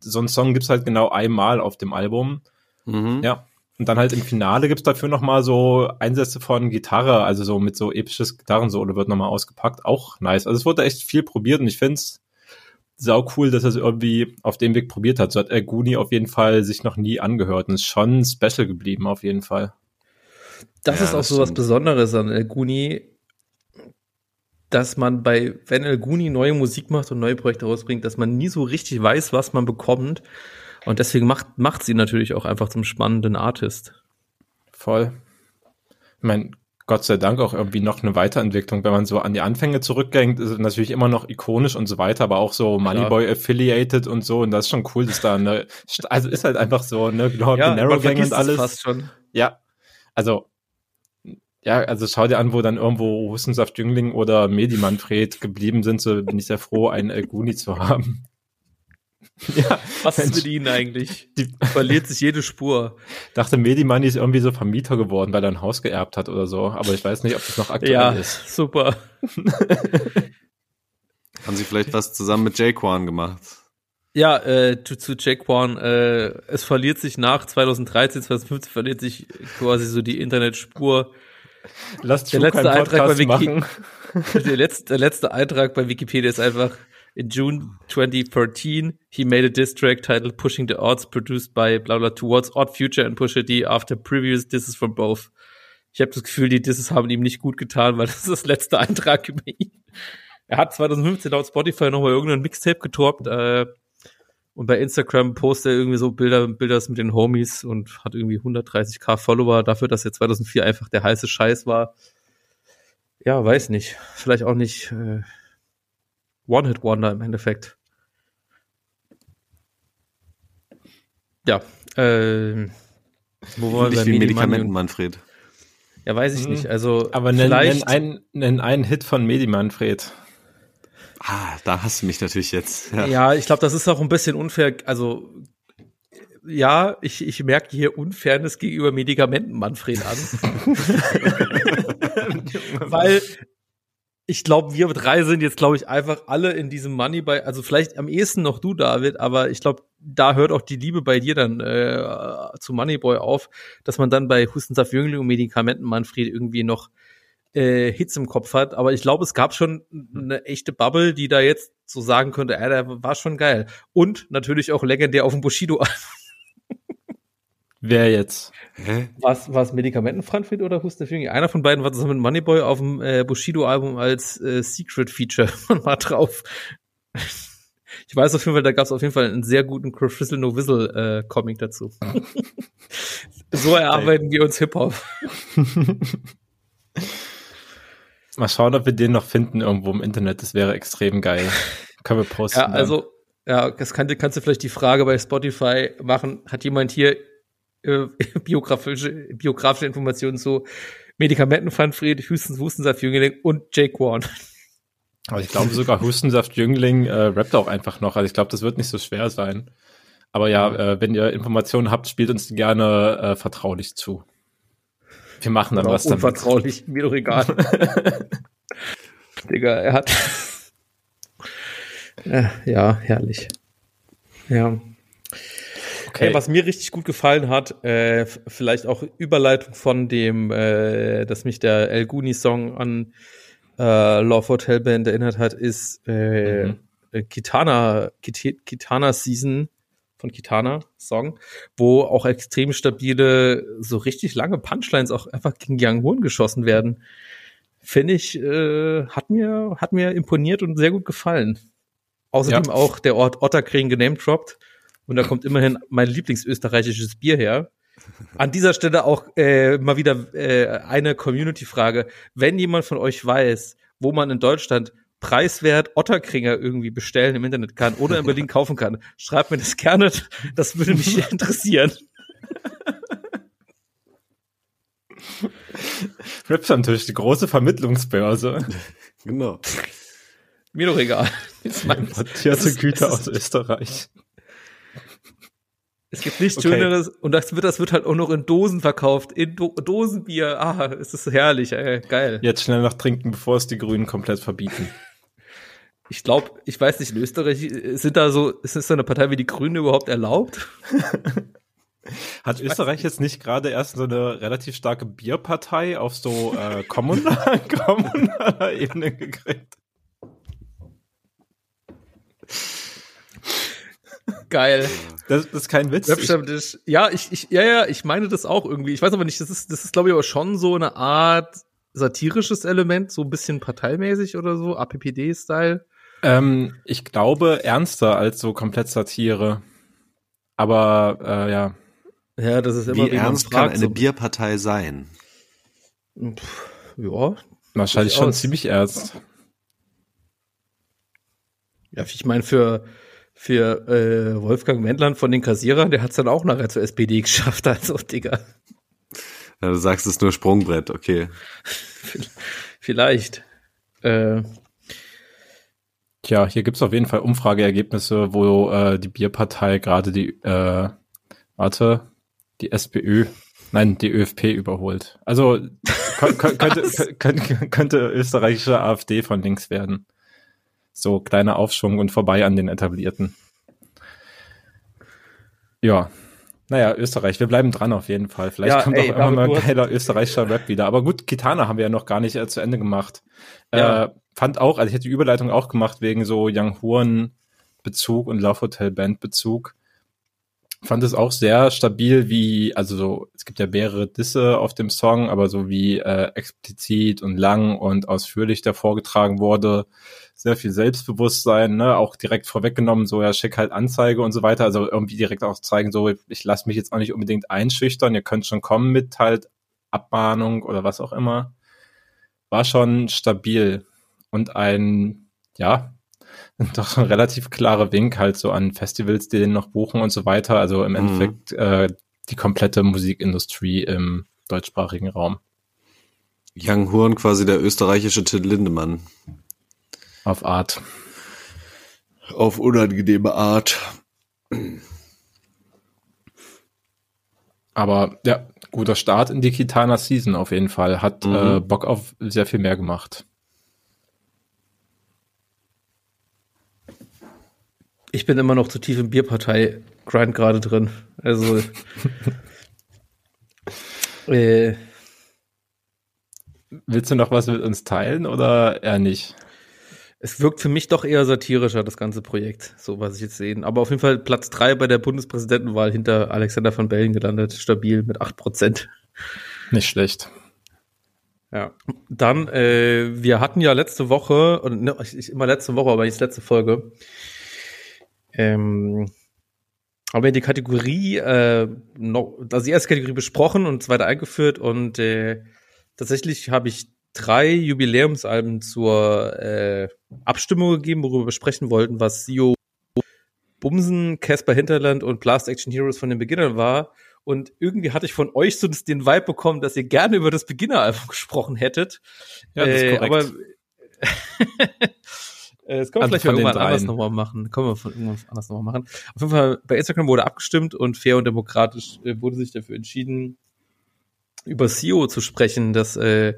so ein Song gibt's halt genau einmal auf dem Album. Mhm. Ja. Und dann halt im Finale gibt's dafür nochmal so Einsätze von Gitarre, also so mit so episches Gitarrensolo wird nochmal ausgepackt. Auch nice. Also es wurde echt viel probiert und ich finde es sau cool, dass er es irgendwie auf dem Weg probiert hat. So hat er Guni auf jeden Fall sich noch nie angehört und ist schon special geblieben, auf jeden Fall. Das Ja, ist auch das so was. Besonderes an El Guni, dass man bei, wenn El Guni neue Musik macht und neue Projekte rausbringt, dass man nie so richtig weiß, was man bekommt. Und deswegen macht, macht sie natürlich auch einfach zum spannenden Artist. Voll. Ich meine, Gott sei Dank auch irgendwie noch eine Weiterentwicklung. Wenn man so an die Anfänge zurückdenkt, ist es natürlich immer noch ikonisch und so weiter, aber auch so Moneyboy affiliated und so. Und das ist schon cool, dass da eine, [laughs] also ist halt einfach so, ne, genau, Ja, Narrow Gang und es alles. fast schon. Ja, also ja, also schau dir an, wo dann irgendwo Hustensaft Jüngling oder Medi Manfred geblieben sind, so bin ich sehr froh, einen El Guni zu haben. Ja, [laughs] Was ist Mensch. mit ihnen eigentlich? die Verliert sich jede Spur. dachte Medi Money ist irgendwie so Vermieter geworden, weil er ein Haus geerbt hat oder so, aber ich weiß nicht, ob das noch aktuell Ja, ist. super. [laughs] Haben sie vielleicht was zusammen mit Jaquan gemacht? Ja, äh, zu, zu Jaquan, äh, es verliert sich nach 2013, 2015 verliert sich quasi so die Internetspur. Lasst Der letzte keinen Eintrag bei Podcast Wiki- machen. [laughs] der, letzte, der letzte Eintrag bei Wikipedia ist einfach in June 2013 he made a diss track titled Pushing the Odds produced by bla bla towards Odd Future and Pusha D after previous disses from both. Ich habe das Gefühl, die Disses haben ihm nicht gut getan, weil [laughs] das ist das letzte Eintrag über ihn. Er hat 2015 laut Spotify nochmal irgendeinen Mixtape getoppt äh, und bei Instagram postet er irgendwie so Bilder, Bilder mit den Homies und hat irgendwie 130k Follower dafür, dass er 2004 einfach der heiße Scheiß war. Ja, weiß nicht. Vielleicht auch nicht äh, One-Hit-Wonder im Endeffekt. Ja, ähm, wo waren Nicht wir? wie Medi Medikamenten, Manfred. Ja, weiß ich Mhm. nicht. Also, Aber nenn, nenn, vielleicht, einen, nenn einen Hit von Medi Manfred. Ah, da hast du mich natürlich jetzt. Ja. ja, ich glaube, das ist auch ein bisschen unfair. Also, ja, ich, ich merke hier Unfairness gegenüber Medikamenten Manfred an. [laughs] Weil ich glaube, wir drei sind jetzt, glaube ich, einfach alle in diesem Money bei, also vielleicht am ehesten noch du, David, aber ich glaube, da hört auch die Liebe bei dir dann äh, zu Moneyboy auf, dass man dann bei Hustensaft Jüngling und Medikamenten Manfred irgendwie noch äh, Hits im Kopf hat. Aber ich glaube, es gab schon eine echte Bubble, die da jetzt so sagen könnte, äh, der war schon geil. Und natürlich auch legendär auf dem Bushido. Wer jetzt? Hä? Was was Medikamenten-Manfred oder Hustensaft Jüngling? Einer von beiden war zusammen mit Moneyboy auf dem äh, Bushido-Album als äh, Secret-Feature [laughs] mal drauf. Ich weiß auf jeden Fall, da gab es auf jeden Fall einen sehr guten Crizzle No Whistle äh, Comic dazu. [laughs] so erarbeiten wir uns Hip-Hop. [laughs] Mal schauen, ob wir den noch finden irgendwo im Internet. Das wäre extrem geil. Können wir posten. Ja, dann. also, ja, das kann, kannst du vielleicht die Frage bei Spotify machen. Hat jemand hier äh, [laughs] biografische, biografische Informationen zu Medikamenten Manfred, Houston, Hustensaft Jüngling und Jake Warren? Aber [laughs] ich glaube sogar Hustensaft Jüngling äh, rappt auch einfach noch. Also ich glaube, das wird nicht so schwer sein. Aber ja, äh, wenn ihr Informationen habt, spielt uns die gerne äh, vertraulich zu. Wir machen dann Oder was damit. unvertraulich, mir doch egal. [laughs] Digga, er hat. Äh, ja, herrlich. Ja. Okay. Hey, was mir richtig gut gefallen hat, äh, vielleicht auch Überleitung von dem, äh, dass mich der El Guni Song an äh, Love Hotel Band erinnert hat, ist äh, Mhm. äh, Kitana, Kit Kitana Season von Kitana Song, wo auch extrem stabile, so richtig lange Punchlines auch einfach gegen Young Hoon geschossen werden. Finde ich, äh, hat mir, hat mir imponiert und sehr gut gefallen. Außerdem Ja. auch der Ort Otterkring genamedroppt. Und da kommt immerhin mein Lieblingsösterreichisches Bier her. An dieser Stelle auch äh, mal wieder äh, eine Community-Frage. Wenn jemand von euch weiß, wo man in Deutschland preiswert Otterkringer irgendwie bestellen im Internet kann oder in Berlin kaufen kann, schreibt mir das gerne. Das würde mich interessieren. Raps am Tisch, die große Vermittlungsbörse. Genau. Mir doch egal. Importierte ist- Güter aus Österreich. Es gibt nichts Okay. Schöneres und das wird, das wird halt auch noch in Dosen verkauft. In Do Dosenbier. Ah, es ist herrlich, ey, geil. Jetzt schnell noch trinken, bevor es die Grünen komplett verbieten. [laughs] Ich glaube, ich weiß nicht, in Österreich sind da so, ist so eine Partei wie die Grünen überhaupt erlaubt? [laughs] Hat Österreich jetzt nicht gerade erst so eine relativ starke Bierpartei auf so äh, [laughs] kommunaler, kommunaler Ebene gekriegt? Geil. Das, das ist kein Witz. Webstammtisch. Ja, ich, ich, ja, ja, ich meine das auch irgendwie. Ich weiß aber nicht, das ist, das ist, glaube ich, aber schon so eine Art satirisches Element, so ein bisschen parteimäßig oder so, APPD-Style. Ähm, ich glaube ernster als so komplett Satire. Aber äh, ja. Ja, das ist immer Wie ernst fragt, kann eine so. Bierpartei sein? Pff, ja. Wahrscheinlich schon ziemlich ernst. Ja, ich meine, für, für äh, Wolfgang Wendland von den Kassierern, der hat es dann auch nachher zur SPD geschafft, [laughs] also Digga. Ja, du sagst es nur Sprungbrett, okay. [laughs] Vielleicht. Äh, Tja, hier gibt's auf jeden Fall Umfrageergebnisse, wo äh, die Bierpartei gerade die, äh, warte, die SPÖ, nein, die ÖFP überholt. Also [laughs] könnte, könnte, könnte österreichische AfD von links werden. So kleiner Aufschwung und vorbei an den etablierten. Ja. Naja, Österreich, wir bleiben dran auf jeden Fall. Vielleicht ja, kommt ey, auch immer mal geiler österreichischer Rap wieder. Aber gut, Kitana haben wir ja noch gar nicht äh, zu Ende gemacht. Ja. Äh, fand auch, also ich hätte die Überleitung auch gemacht wegen so Young Horn Bezug und Love Hotel Band Bezug fand es auch sehr stabil, wie, also so, es gibt ja mehrere Disse auf dem Song, aber so wie äh, explizit und lang und ausführlich da vorgetragen wurde, sehr viel Selbstbewusstsein, ne, auch direkt vorweggenommen, so ja, schick halt Anzeige und so weiter, also irgendwie direkt auch zeigen, so, ich lasse mich jetzt auch nicht unbedingt einschüchtern, ihr könnt schon kommen mit halt Abmahnung oder was auch immer. War schon stabil und ein, ja, [laughs] doch ein relativ klarer Wink halt so an Festivals, die den noch buchen und so weiter. Also im mhm. Endeffekt äh, die komplette Musikindustrie im deutschsprachigen Raum. Young Horn quasi der österreichische Till Lindemann. Auf Art. Auf unangenehme Art. Aber ja, guter Start in die Kitana Season auf jeden Fall. Hat mhm. äh, Bock auf sehr viel mehr gemacht. Ich bin immer noch zu tief im Bierpartei-Grind gerade drin. Also. [laughs] äh, Willst du noch was mit uns teilen oder eher nicht? Es wirkt für mich doch eher satirischer, das ganze Projekt, so was ich jetzt sehe. Aber auf jeden Fall Platz drei bei der Bundespräsidentenwahl hinter Alexander van Bellen gelandet, stabil mit acht Prozent. Nicht schlecht. Ja. Dann, äh, wir hatten ja letzte Woche, und ne, ich, immer letzte Woche, aber nicht letzte Folge, ähm, haben wir die Kategorie, äh, noch, also die erste Kategorie besprochen und zweite eingeführt und äh, tatsächlich habe ich drei Jubiläumsalben zur äh, Abstimmung gegeben, worüber wir sprechen wollten, was Sio Bumsen, Casper Hinterland und Blast Action Heroes von den Beginnern war. Und irgendwie hatte ich von euch so den Vibe bekommen, dass ihr gerne über das Beginner-Album gesprochen hättet. Ja, das ist äh, korrekt. aber Äh, [laughs] das können wir also vielleicht irgendwann anders nochmal machen. Können wir von irgendwas anders nochmal machen. Auf jeden Fall, bei Instagram wurde abgestimmt und fair und demokratisch äh, wurde sich dafür entschieden, über SEO zu sprechen, das äh,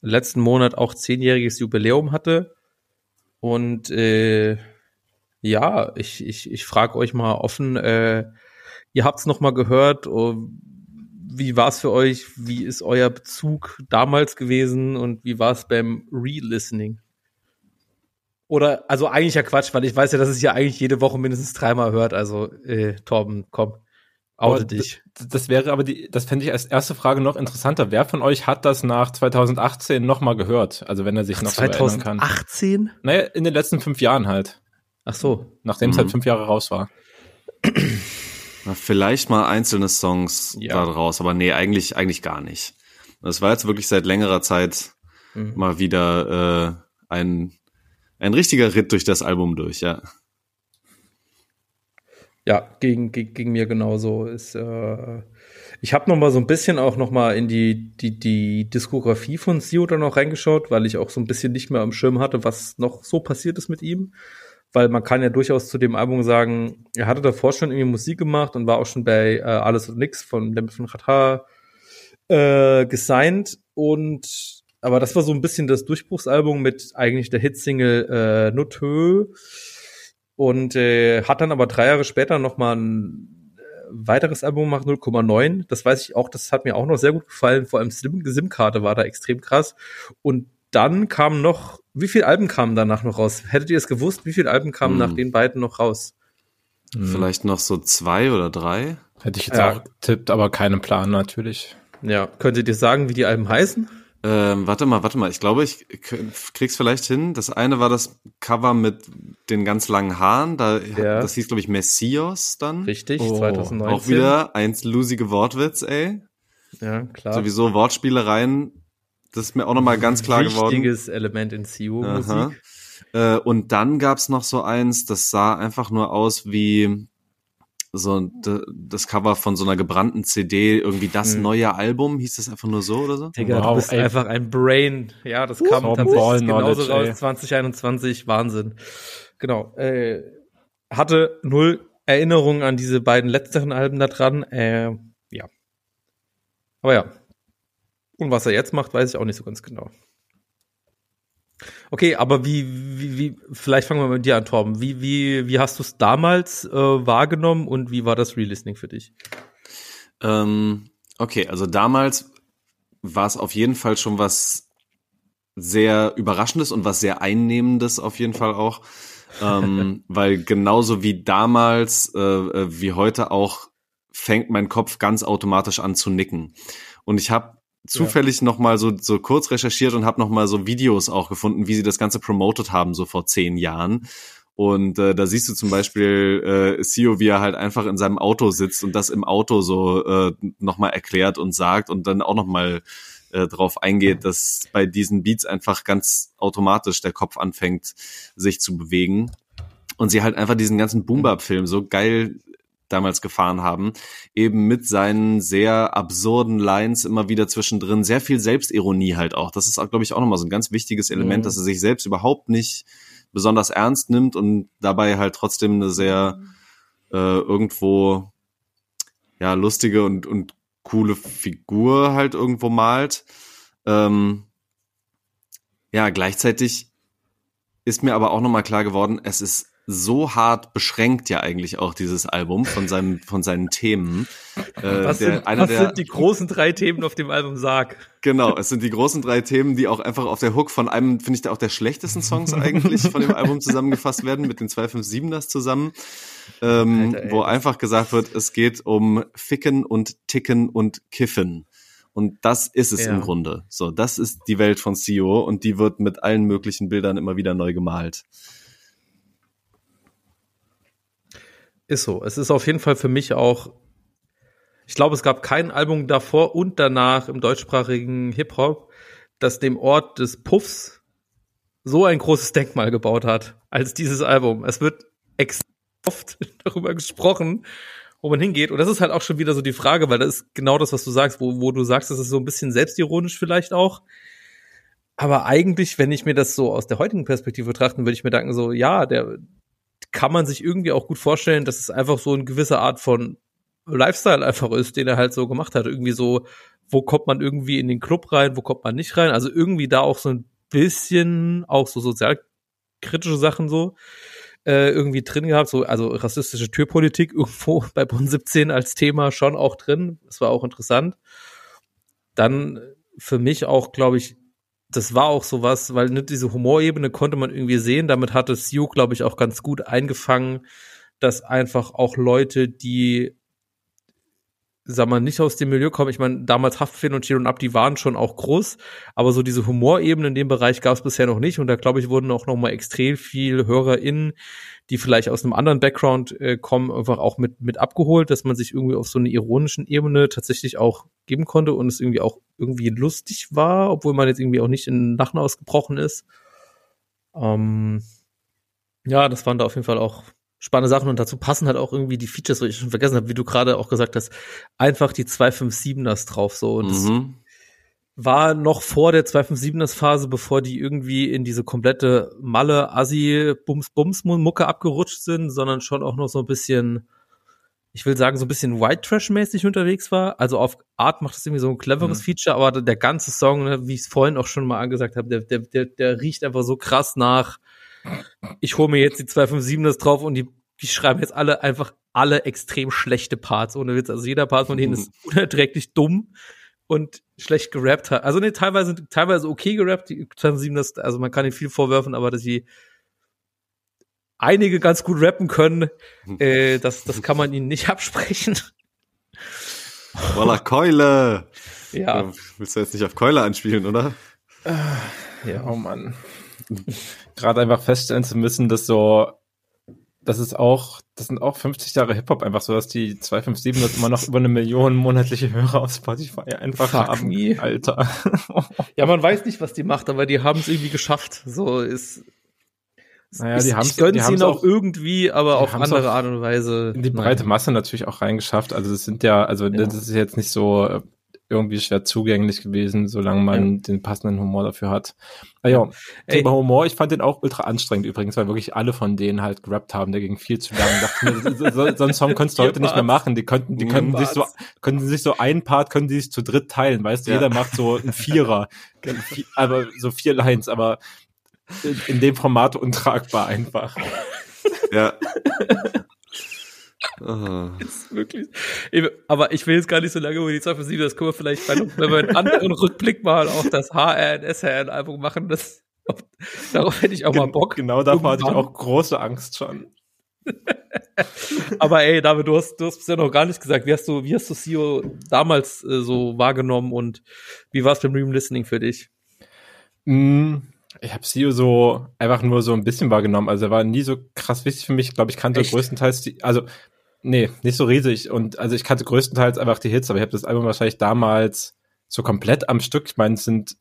letzten Monat auch zehnjähriges Jubiläum hatte. Und äh, ja, ich, ich, ich frage euch mal offen, äh, ihr habt es nochmal gehört, oh, wie war es für euch? Wie ist euer Bezug damals gewesen und wie war es beim Re-Listening? Oder, also eigentlich ja Quatsch, weil ich weiß ja, dass es ja eigentlich jede Woche mindestens dreimal hört. Also, äh, Torben, komm, oute dich. Das wäre aber die, das fände ich als erste Frage noch interessanter. Wer von euch hat das nach 2018 nochmal gehört? Also, wenn er sich Ach, noch 2018? so erinnern kann. 2018? Naja, in den letzten fünf Jahren halt. Ach so. Nachdem mhm. es halt fünf Jahre raus war. [clears throat] Vielleicht mal einzelne Songs ja. da draus, aber nee, eigentlich, eigentlich gar nicht. Das war jetzt wirklich seit längerer Zeit mhm. mal wieder äh, ein ein richtiger Ritt durch das Album durch, ja. Ja, ging, ging, ging mir genauso. Ist, äh, ich habe noch mal so ein bisschen auch noch mal in die, die, die Diskografie von Sio dann noch reingeschaut, weil ich auch so ein bisschen nicht mehr am Schirm hatte, was noch so passiert ist mit ihm. Weil man kann ja durchaus zu dem Album sagen, er hatte davor schon irgendwie Musik gemacht und war auch schon bei äh, Alles und Nix von Lembe von Qatar äh, gesigned und aber das war so ein bisschen das Durchbruchsalbum mit eigentlich der Hitsingle äh, Notö und äh, hat dann aber drei Jahre später noch mal ein äh, weiteres Album gemacht 0,9. Das weiß ich auch, das hat mir auch noch sehr gut gefallen. Vor allem Sim SIM-Karte war da extrem krass. Und dann kam noch, wie viele Alben kamen danach noch raus? Hättet ihr es gewusst, wie viele Alben kamen hm. nach den beiden noch raus? Hm. Vielleicht noch so zwei oder drei. Hätte ich jetzt ja. auch getippt, aber keinen Plan natürlich. Ja, könnt ihr dir sagen, wie die Alben heißen? Ähm, warte mal, warte mal. Ich glaube, ich krieg's vielleicht hin. Das eine war das Cover mit den ganz langen Haaren. Da, ja. Das hieß, glaube ich, Messias dann. Richtig, oh. 2019. Auch wieder eins lusige Wortwitz, ey. Ja, klar. Sowieso Wortspielereien. Das ist mir auch nochmal ganz klar Wichtiges geworden. Wichtiges Element in CEO-Musik. Äh, und dann gab's noch so eins, das sah einfach nur aus wie so das Cover von so einer gebrannten CD, irgendwie das hm. neue Album, hieß das einfach nur so oder so? Digga, wow, du bist ey. einfach ein Brain. Ja, das kam uh, tatsächlich genauso raus, ey. 2021, Wahnsinn. Genau. Äh, hatte null Erinnerungen an diese beiden letzteren Alben da dran. Äh, ja. Aber ja. Und was er jetzt macht, weiß ich auch nicht so ganz genau. Okay, aber wie, wie, wie, vielleicht fangen wir mit dir an, Torben. Wie, wie, wie hast du es damals äh, wahrgenommen und wie war das Re-Listening für dich? Ähm, okay, also damals war es auf jeden Fall schon was sehr Überraschendes und was sehr Einnehmendes auf jeden Fall auch. ähm, [laughs] weil genauso wie damals, äh, äh wie heute auch, fängt mein Kopf ganz automatisch an zu nicken. Und ich habe zufällig ja. noch mal so so kurz recherchiert und habe noch mal so Videos auch gefunden, wie sie das Ganze promoted haben so vor zehn Jahren. Und äh, da siehst du zum Beispiel äh, Sio, wie er halt einfach in seinem Auto sitzt und das im Auto so äh, nochmal erklärt und sagt und dann auch nochmal äh, drauf eingeht, dass bei diesen Beats einfach ganz automatisch der Kopf anfängt, sich zu bewegen. Und sie halt einfach diesen ganzen Boom-Bap-Film so geil damals gefahren haben, eben mit seinen sehr absurden Lines immer wieder zwischendrin, sehr viel Selbstironie halt auch. Das ist, glaube ich, auch nochmal so ein ganz wichtiges Element, mhm. dass er sich selbst überhaupt nicht besonders ernst nimmt und dabei halt trotzdem eine sehr äh, irgendwo ja lustige und, und coole Figur halt irgendwo malt. Ähm, ja, gleichzeitig ist mir aber auch nochmal klar geworden, es ist so hart beschränkt ja eigentlich auch dieses Album von seinem von seinen Themen. Äh, was der, sind, was der, sind die großen drei Themen auf dem Album Sag? Genau, es sind die großen drei Themen, die auch einfach auf der Hook von einem, finde ich, auch der schlechtesten Songs eigentlich von dem Album zusammengefasst werden, mit den 257ers zusammen, ähm, Alter, wo einfach gesagt wird, es geht um Ficken und Ticken und Kiffen. Und das ist es ja. im Grunde. So, das ist die Welt von CEO und die wird mit allen möglichen Bildern immer wieder neu gemalt. Ist so. Es ist auf jeden Fall für mich auch. Ich glaube, es gab kein Album davor und danach im deutschsprachigen Hip-Hop, das dem Ort des Puffs so ein großes Denkmal gebaut hat, als dieses Album. Es wird extrem oft [laughs] darüber gesprochen, wo man hingeht. Und das ist halt auch schon wieder so die Frage, weil das ist genau das, was du sagst, wo, wo du sagst, das ist so ein bisschen selbstironisch vielleicht auch. Aber eigentlich, wenn ich mir das so aus der heutigen Perspektive betrachten, würde ich mir denken, so, ja, der, kann man sich irgendwie auch gut vorstellen, dass es einfach so eine gewisse Art von Lifestyle einfach ist, den er halt so gemacht hat. Irgendwie so, wo kommt man irgendwie in den Club rein, wo kommt man nicht rein? Also irgendwie da auch so ein bisschen auch so sozialkritische Sachen so äh, irgendwie drin gehabt, so also rassistische Türpolitik [laughs] irgendwo bei Bonn 17 als Thema schon auch drin. Das war auch interessant. Dann für mich auch, glaube ich, das war auch sowas, weil ne, diese Humorebene konnte man irgendwie sehen. Damit hatte Sue, glaube ich, auch ganz gut eingefangen, dass einfach auch Leute, die sag mal, nicht aus dem Milieu kommen. Ich meine, damals Haftbefehl und Chiron Ab, die waren schon auch groß, aber so diese Humorebene in dem Bereich gab es bisher noch nicht und da glaube ich wurden auch noch mal extrem viel HörerInnen, die vielleicht aus einem anderen Background äh, kommen, einfach auch mit mit abgeholt, dass man sich irgendwie auf so einer ironischen Ebene tatsächlich auch geben konnte und es irgendwie auch irgendwie lustig war, obwohl man jetzt irgendwie auch nicht in Lachen ausgebrochen ist. Ähm, ja, das waren da auf jeden Fall auch spannende Sachen und dazu passen halt auch irgendwie die Features, wo ich schon vergessen habe, wie du gerade auch gesagt hast, einfach die 257ers drauf so und mhm. war noch vor der 257ers Phase, bevor die irgendwie in diese komplette Malle Assi Bums Bums Mucke abgerutscht sind, sondern schon auch noch so ein bisschen ich will sagen, so ein bisschen White Trash-mäßig unterwegs war. Also auf Art macht es irgendwie so ein cleveres mhm. Feature, aber der ganze Song, ne, wie ich es vorhin auch schon mal angesagt habe, der, der, der, der riecht einfach so krass nach ich hole mir jetzt die 257ers drauf und die, die schreiben jetzt alle einfach alle extrem schlechte Parts, ohne Witz. Also jeder Part von denen ist [laughs] unerträglich dumm und schlecht gerappt hat. Also ne, teilweise, teilweise okay gerappt, die 257ers, also man kann ihnen viel vorwerfen, aber dass sie einige ganz gut rappen können. [laughs] Äh, das, das kann man ihnen nicht absprechen. Voila Keule. Ja. Willst du jetzt nicht auf Keule anspielen, oder? Ja, oh Mann. [laughs] Gerade einfach feststellen zu müssen, dass so, das ist auch, das sind auch 50 Jahre Hip-Hop einfach so, dass die 257 das immer noch über eine Million monatliche Hörer auf Spotify einfach Fuck haben. me. Alter. [laughs] Ja, man weiß nicht, was die macht, aber die haben es irgendwie geschafft. So ist. Naja, die die haben's ihnen auch auch- irgendwie, aber auf andere Art und Weise. in die breite. Masse natürlich auch reingeschafft. Also das sind ja, also das ist jetzt nicht so äh, irgendwie schwer zugänglich gewesen, solange man den passenden Humor dafür hat. Ah ja. Thema Humor, ich fand den auch ultra anstrengend übrigens, weil wirklich alle von denen halt gerappt haben, der ging viel zu lang. Ich dachte mir, so, so, einen Song könntest du heute nicht mehr machen. Die könnten, die könnten sich so, könnten sich so einen Part, können die sich zu dritt teilen, weißt du, Ja. jeder macht so einen Vierer, [laughs] aber so vier Lines, aber in, in dem Format untragbar einfach. Ja. Ah. ist wirklich. Aber ich will jetzt gar nicht so lange über die 257, das können wir vielleicht bei wenn wir einen anderen [laughs] Rückblick mal auf das HRN-SRN-Album machen. Das, darauf hätte ich auch mal Bock. Genau davor hatte ich Irgendwann. auch große Angst schon. [laughs] Aber ey, David, du hast, du hast bisher noch gar nicht gesagt. Wie hast du, wie hast du CEO damals äh, so wahrgenommen und wie war es beim Re-Listening für dich? Mm, Ich habe Sio so einfach nur so ein bisschen wahrgenommen. Also er war nie so krass wichtig für mich. Ich glaube, ich kannte Echt? größtenteils die, also nee, nicht so riesig. Und also ich kannte größtenteils einfach die Hits, aber ich habe das Album wahrscheinlich damals so komplett am Stück. Ich meine, es sind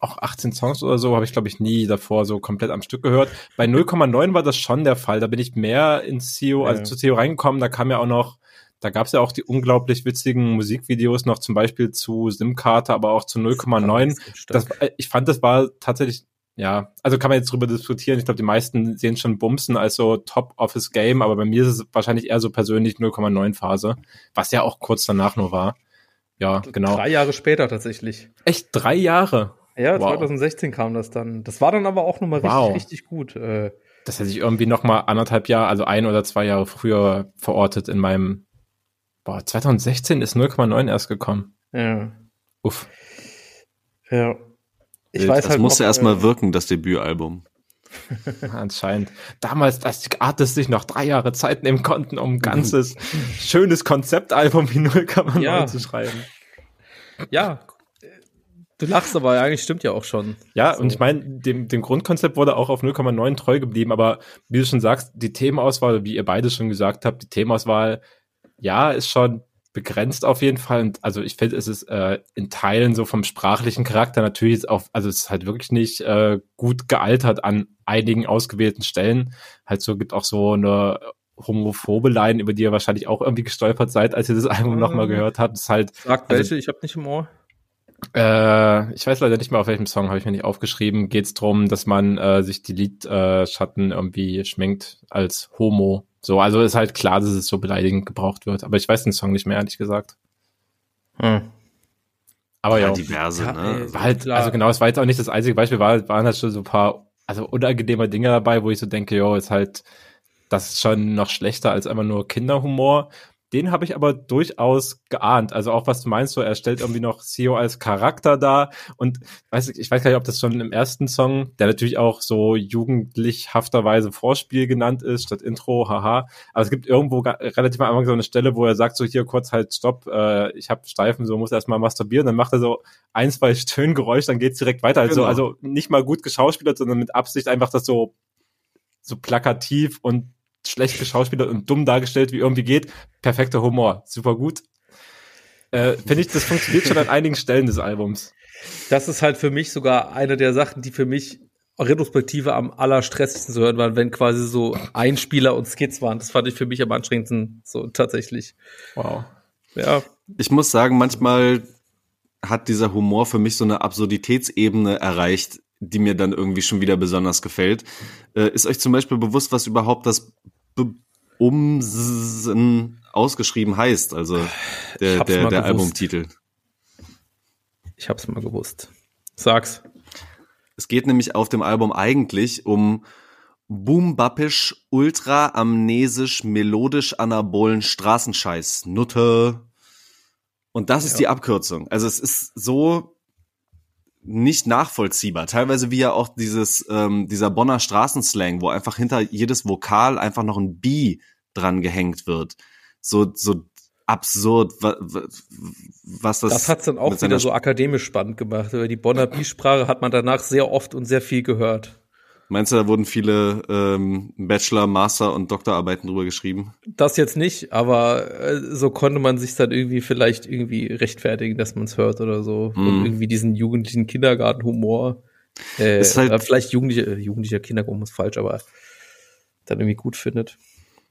auch 18 Songs oder so, habe ich glaube ich nie davor so komplett am Stück gehört. Bei 0,9 war das schon der Fall. Da bin ich mehr ins CEO, also Ja. zu CEO reingekommen. Da kam ja auch noch da gab es ja auch die unglaublich witzigen Musikvideos noch zum Beispiel zu SIM-Karte, aber auch zu 0,9 das, äh, ich fand, das war tatsächlich, ja, also kann man jetzt drüber diskutieren. Ich glaube, die meisten sehen schon Bumsen als so Top of his Game, aber bei mir ist es wahrscheinlich eher so persönlich 0,9 Phase, was ja auch kurz danach nur war. Ja, genau. Drei Jahre später tatsächlich. Echt drei Jahre. Ja, Wow. 2016 kam das dann. Das war dann aber auch nochmal Wow. richtig, richtig gut. Äh, Das hätte ich irgendwie noch mal anderthalb Jahre, also ein oder zwei Jahre früher verortet in meinem, boah, 2016 ist 0,9 erst gekommen. ja. Uff. Ja. Ich Wild. weiß das halt musste erstmal äh, wirken, das Debütalbum. [laughs] Anscheinend. Damals, dass die Artists sich noch drei Jahre Zeit nehmen konnten, um ein ganzes [laughs] schönes Konzeptalbum wie 0,9 Ja. zu schreiben. Ja. Du lachst, aber eigentlich stimmt ja auch schon. Ja, So. und ich meine, dem, dem Grundkonzept wurde auch auf 0,9 treu geblieben, aber wie du schon sagst, die Themenauswahl, wie ihr beide schon gesagt habt, die Themenauswahl, ja, ist schon begrenzt auf jeden Fall. Und also ich finde, es ist äh, in Teilen so vom sprachlichen Charakter natürlich auch, also es ist halt wirklich nicht äh, gut gealtert an einigen ausgewählten Stellen. Halt so gibt auch so eine homophobe Line, über die ihr wahrscheinlich auch irgendwie gestolpert seid, als ihr das Album Mhm. nochmal gehört habt. Ist halt, Sagt Also- welche, ich habe nicht im Ohr. äh, ich weiß leider nicht mehr, auf welchem Song habe ich mir nicht aufgeschrieben. Geht es darum, dass man äh, sich die Lidschatten irgendwie schminkt als Homo. So, also ist halt klar, dass es so beleidigend gebraucht wird. Aber ich weiß den Song nicht mehr, ehrlich gesagt. Hm. Aber ja, Ja, diverse, Ja, ne? war halt, klar. also genau, es war jetzt auch nicht das einzige Beispiel, war, waren halt schon so ein paar, also unangenehme Dinge dabei, wo ich so denke, jo, ist halt, das ist schon noch schlechter als einfach nur Kinderhumor. Den habe ich aber durchaus geahnt. Also auch was du meinst, so er stellt irgendwie noch CEO als Charakter dar und weiß ich, ich weiß gar nicht, ob das schon im ersten Song, der natürlich auch so jugendlichhafterweise Vorspiel genannt ist statt Intro, haha. Aber es gibt irgendwo relativ am Anfang so eine Stelle, wo er sagt so hier kurz halt Stopp, äh, ich habe Steifen, so muss erstmal masturbieren. Dann macht er so ein, zwei Stöhngeräusche, dann geht's direkt weiter. Also, Genau. also nicht mal gut geschauspielert, sondern mit Absicht einfach das so so plakativ und schlecht geschauspielert und dumm dargestellt, wie irgendwie geht. Perfekter Humor, super gut. Äh, Finde ich, das funktioniert schon an einigen Stellen des Albums. Das ist halt für mich sogar eine der Sachen, die für mich retrospektive am allerstressigsten zu hören waren, wenn quasi so Einspieler und Skits waren. Das fand ich für mich am anstrengendsten, so tatsächlich. Wow. Ja, Ich muss sagen, manchmal hat dieser Humor für mich so eine Absurditätsebene erreicht, die mir dann irgendwie schon wieder besonders gefällt. Äh, ist euch zum Beispiel bewusst, was überhaupt das Umsen ausgeschrieben heißt? Also der, der, der. Albumtitel. ich hab's mal gewusst. Sag's. Es geht nämlich auf dem Album eigentlich um Boom-Bappisch, ultra amnesisch, melodisch anabolen Straßenscheiß. Nutte. Und das ist Ja. die Abkürzung. Also es ist so nicht nachvollziehbar. Teilweise wie ja auch dieses, ähm, dieser Bonner Straßenslang, wo einfach hinter jedes Vokal einfach noch ein B dran gehängt wird. So, so absurd, was das. Das hat's dann auch wieder so akademisch spannend gemacht. Über die Bonner B-Sprache hat man danach sehr oft und sehr viel gehört. Meinst du, da wurden viele ähm, Bachelor, Master und Doktorarbeiten drüber geschrieben? Das jetzt nicht, aber äh, so konnte man sich dann irgendwie vielleicht irgendwie rechtfertigen, dass man es hört oder so. Mm. Und irgendwie diesen jugendlichen Kindergartenhumor. Äh, ist halt, vielleicht jugendliche, jugendlicher Kindergarten ist falsch, aber dann irgendwie gut findet.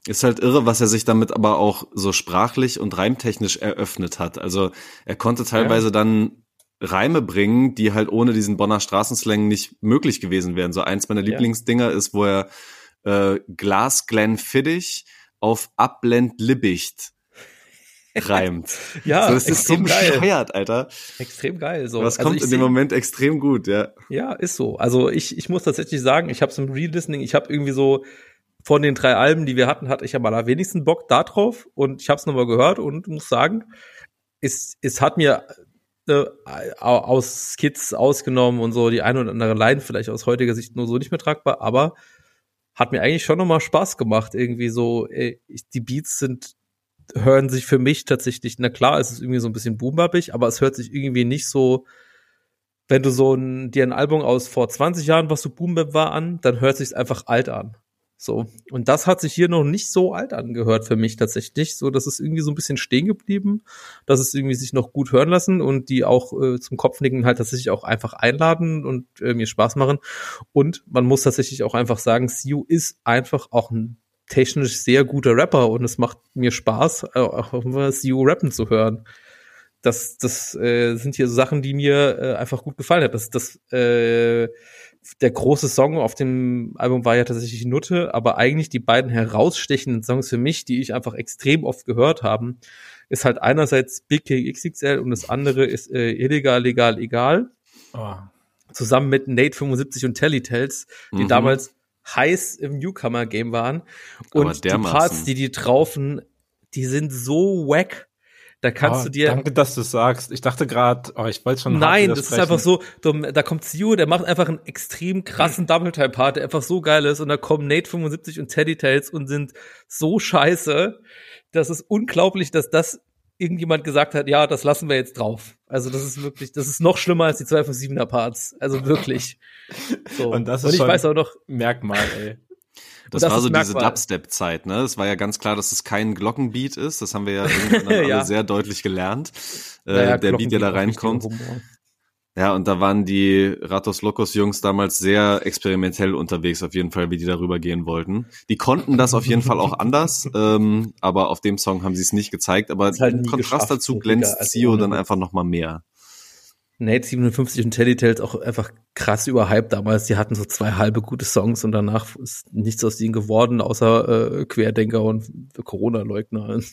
Ist halt irre, was er sich damit aber auch so sprachlich und reimtechnisch eröffnet hat. Also er konnte teilweise ja. dann Reime bringen, die halt ohne diesen Bonner Straßenslang nicht möglich gewesen wären. So eins meiner Lieblingsdinger ist, wo er äh, Glas Glenfiddich auf Abblend Libbicht reimt. [laughs] ja, so, das ist so bescheuert, Alter. Extrem geil. So. Das also kommt in dem Moment extrem gut, ja. Ja, ist so. Also ich, ich muss tatsächlich sagen, ich habe so ein Re-Listening, ich habe irgendwie so von den drei Alben, die wir hatten, hatte ich am allerwenigsten Bock da drauf und ich habe es nochmal gehört und muss sagen, es, es hat mir äh, aus Skits ausgenommen und so die eine oder andere Line vielleicht aus heutiger Sicht nur so nicht mehr tragbar, aber hat mir eigentlich schon nochmal Spaß gemacht, irgendwie so, ey, die Beats sind, hören sich für mich tatsächlich, na klar, es ist irgendwie so ein bisschen boombappig, aber es hört sich irgendwie nicht so, wenn du so ein, dir ein Album aus vor 20 Jahren, was so Boombap war, an, dann hört sich's einfach alt an. So. Und das hat sich hier noch nicht so alt angehört für mich tatsächlich. So, das ist irgendwie so ein bisschen stehen geblieben, dass es irgendwie sich noch gut hören lassen und die auch äh, zum Kopfnicken halt tatsächlich auch einfach einladen und äh, mir Spaß machen. Und man muss tatsächlich auch einfach sagen, Siu ist einfach auch ein technisch sehr guter Rapper und es macht mir Spaß, auch immer Siu rappen zu hören. Das, das äh, sind hier so Sachen, die mir äh, einfach gut gefallen hat. Das, das äh, der große Song auf dem Album war ja tatsächlich Nutte, aber eigentlich die beiden herausstechenden Songs für mich, die ich einfach extrem oft gehört haben, ist halt einerseits Big King XXL und das andere ist äh, Illegal, Legal, Egal. Oh. Zusammen mit Nate 75 und Telly Tells, die mhm. damals heiß im Newcomer-Game waren. Und die Parts, die die traufen, die sind so wack da kannst oh, du dir. Danke, dass du sagst. Ich dachte gerade, oh, ich wollte schon. Nein, das ist einfach so, da kommt Sio, der macht einfach einen extrem krassen Double-Time-Part, der einfach so geil ist. Und da kommen Nate 75 und Teddy Tales und sind so scheiße. Das ist unglaublich, dass das irgendjemand gesagt hat, ja, das lassen wir jetzt drauf. Also das ist wirklich, das ist noch schlimmer als die 2 von 7er Parts. Also wirklich. [laughs] So. Und das ist und ich schon weiß auch noch Merkmal, ey. Das, das war so diese Dubstep-Zeit, ne? Es war ja ganz klar, dass es kein Glockenbeat ist. Das haben wir ja [laughs] irgendwann ja. alle sehr deutlich gelernt. Äh, naja, der Beat, der da reinkommt. Ja, und da waren die Ratos Locos Jungs damals sehr experimentell unterwegs, auf jeden Fall, wie die darüber gehen wollten. Die konnten das auf jeden Fall auch [laughs] anders, ähm, aber auf dem Song haben sie es nicht gezeigt. Aber halt im Kontrast dazu glänzt Zio dann einfach noch mal mehr. Nate 57 und Teddy Tales auch einfach krass überhyped damals. Die hatten so zwei halbe gute Songs und danach ist nichts aus denen geworden, außer äh, Querdenker und Corona-Leugner. [laughs]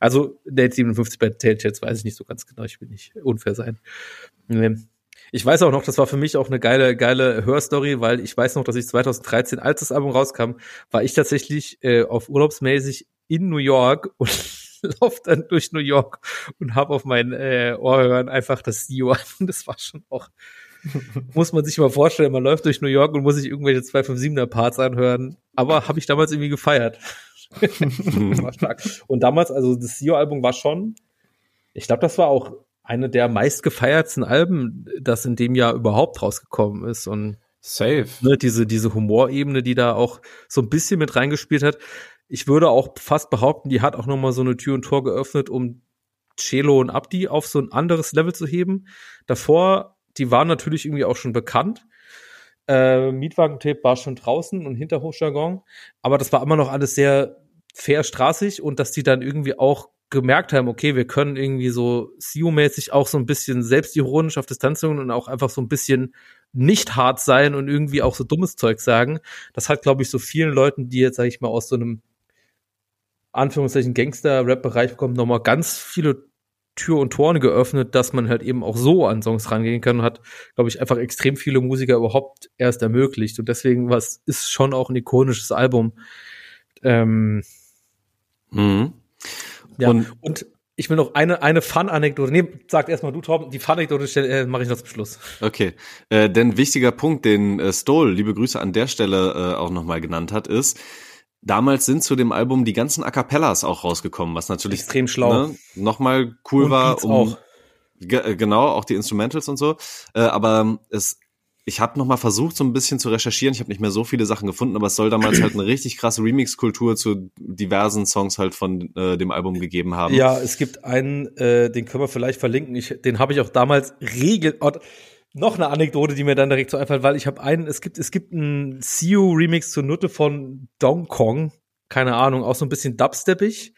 Also Nate 57 bei Teddy Tales weiß ich nicht so ganz genau. Ich will nicht unfair sein. Ich weiß auch noch, das war für mich auch eine geile, geile Hörstory, weil ich weiß noch, dass ich 2013, als das Album rauskam, war ich tatsächlich äh, auf urlaubsmäßig in New York und [laughs] laufe dann durch New York und habe auf meinen äh, Ohrhörern einfach das Dio an. [laughs] Das war schon auch, [laughs] muss man sich mal vorstellen, man läuft durch New York und muss sich irgendwelche 257er Parts anhören. Aber habe ich damals irgendwie gefeiert. war stark. Und damals, also das Dio-Album war schon, ich glaube, das war auch eine der meistgefeiertsten Alben, das in dem Jahr überhaupt rausgekommen ist. Und Safe. Ne, diese, diese Humorebene, die da auch so ein bisschen mit reingespielt hat ich würde auch fast behaupten, die hat auch noch mal so eine Tür und Tor geöffnet, um Celo und Abdi auf so ein anderes Level zu heben. Davor, die waren natürlich irgendwie auch schon bekannt. Äh, Mietwagentape war schon draußen und hinter Hochjargon, aber das war immer noch alles sehr fair straßig und dass die dann irgendwie auch gemerkt haben, okay, wir können irgendwie so SEO-mäßig auch so ein bisschen selbstironisch auf Distanz und auch einfach so ein bisschen nicht hart sein und irgendwie auch so dummes Zeug sagen. Das hat, glaube ich, so vielen Leuten, die jetzt, sage ich mal, aus so einem Anführungszeichen Gangster-Rap-Bereich bekommt, nochmal ganz viele Tür und Toren geöffnet, dass man halt eben auch so an Songs rangehen kann und hat, glaube ich, einfach extrem viele Musiker überhaupt erst ermöglicht. Und deswegen was ist schon auch ein ikonisches Album. Ähm, mhm. Ja, und, und Ich will noch eine, eine Fun-Anekdote. Nee, sag erstmal du, Torben. Die Fun-Anekdote äh, mache ich noch zum Schluss. Okay. Äh, denn wichtiger Punkt, den äh, Stoll, liebe Grüße an der Stelle äh, auch nochmal genannt hat, ist, damals sind zu dem Album die ganzen A Cappellas auch rausgekommen, was natürlich extrem schlau ne, nochmal cool Und war. Um, auch. Ge genau, auch die Instrumentals und so. Äh, aber es, ich habe noch mal versucht, so ein bisschen zu recherchieren. Ich habe nicht mehr so viele Sachen gefunden, aber es soll damals halt eine richtig krasse Remix-Kultur zu diversen Songs halt von äh, dem Album gegeben haben. Ja, es gibt einen, äh, den können wir vielleicht verlinken. Ich, den habe ich auch damals regel. Noch eine Anekdote, die mir dann direkt so einfällt, weil ich habe einen, es gibt, es gibt einen CU Remix zur Nutte von Dong Kong. Keine Ahnung, auch so ein bisschen dubsteppig.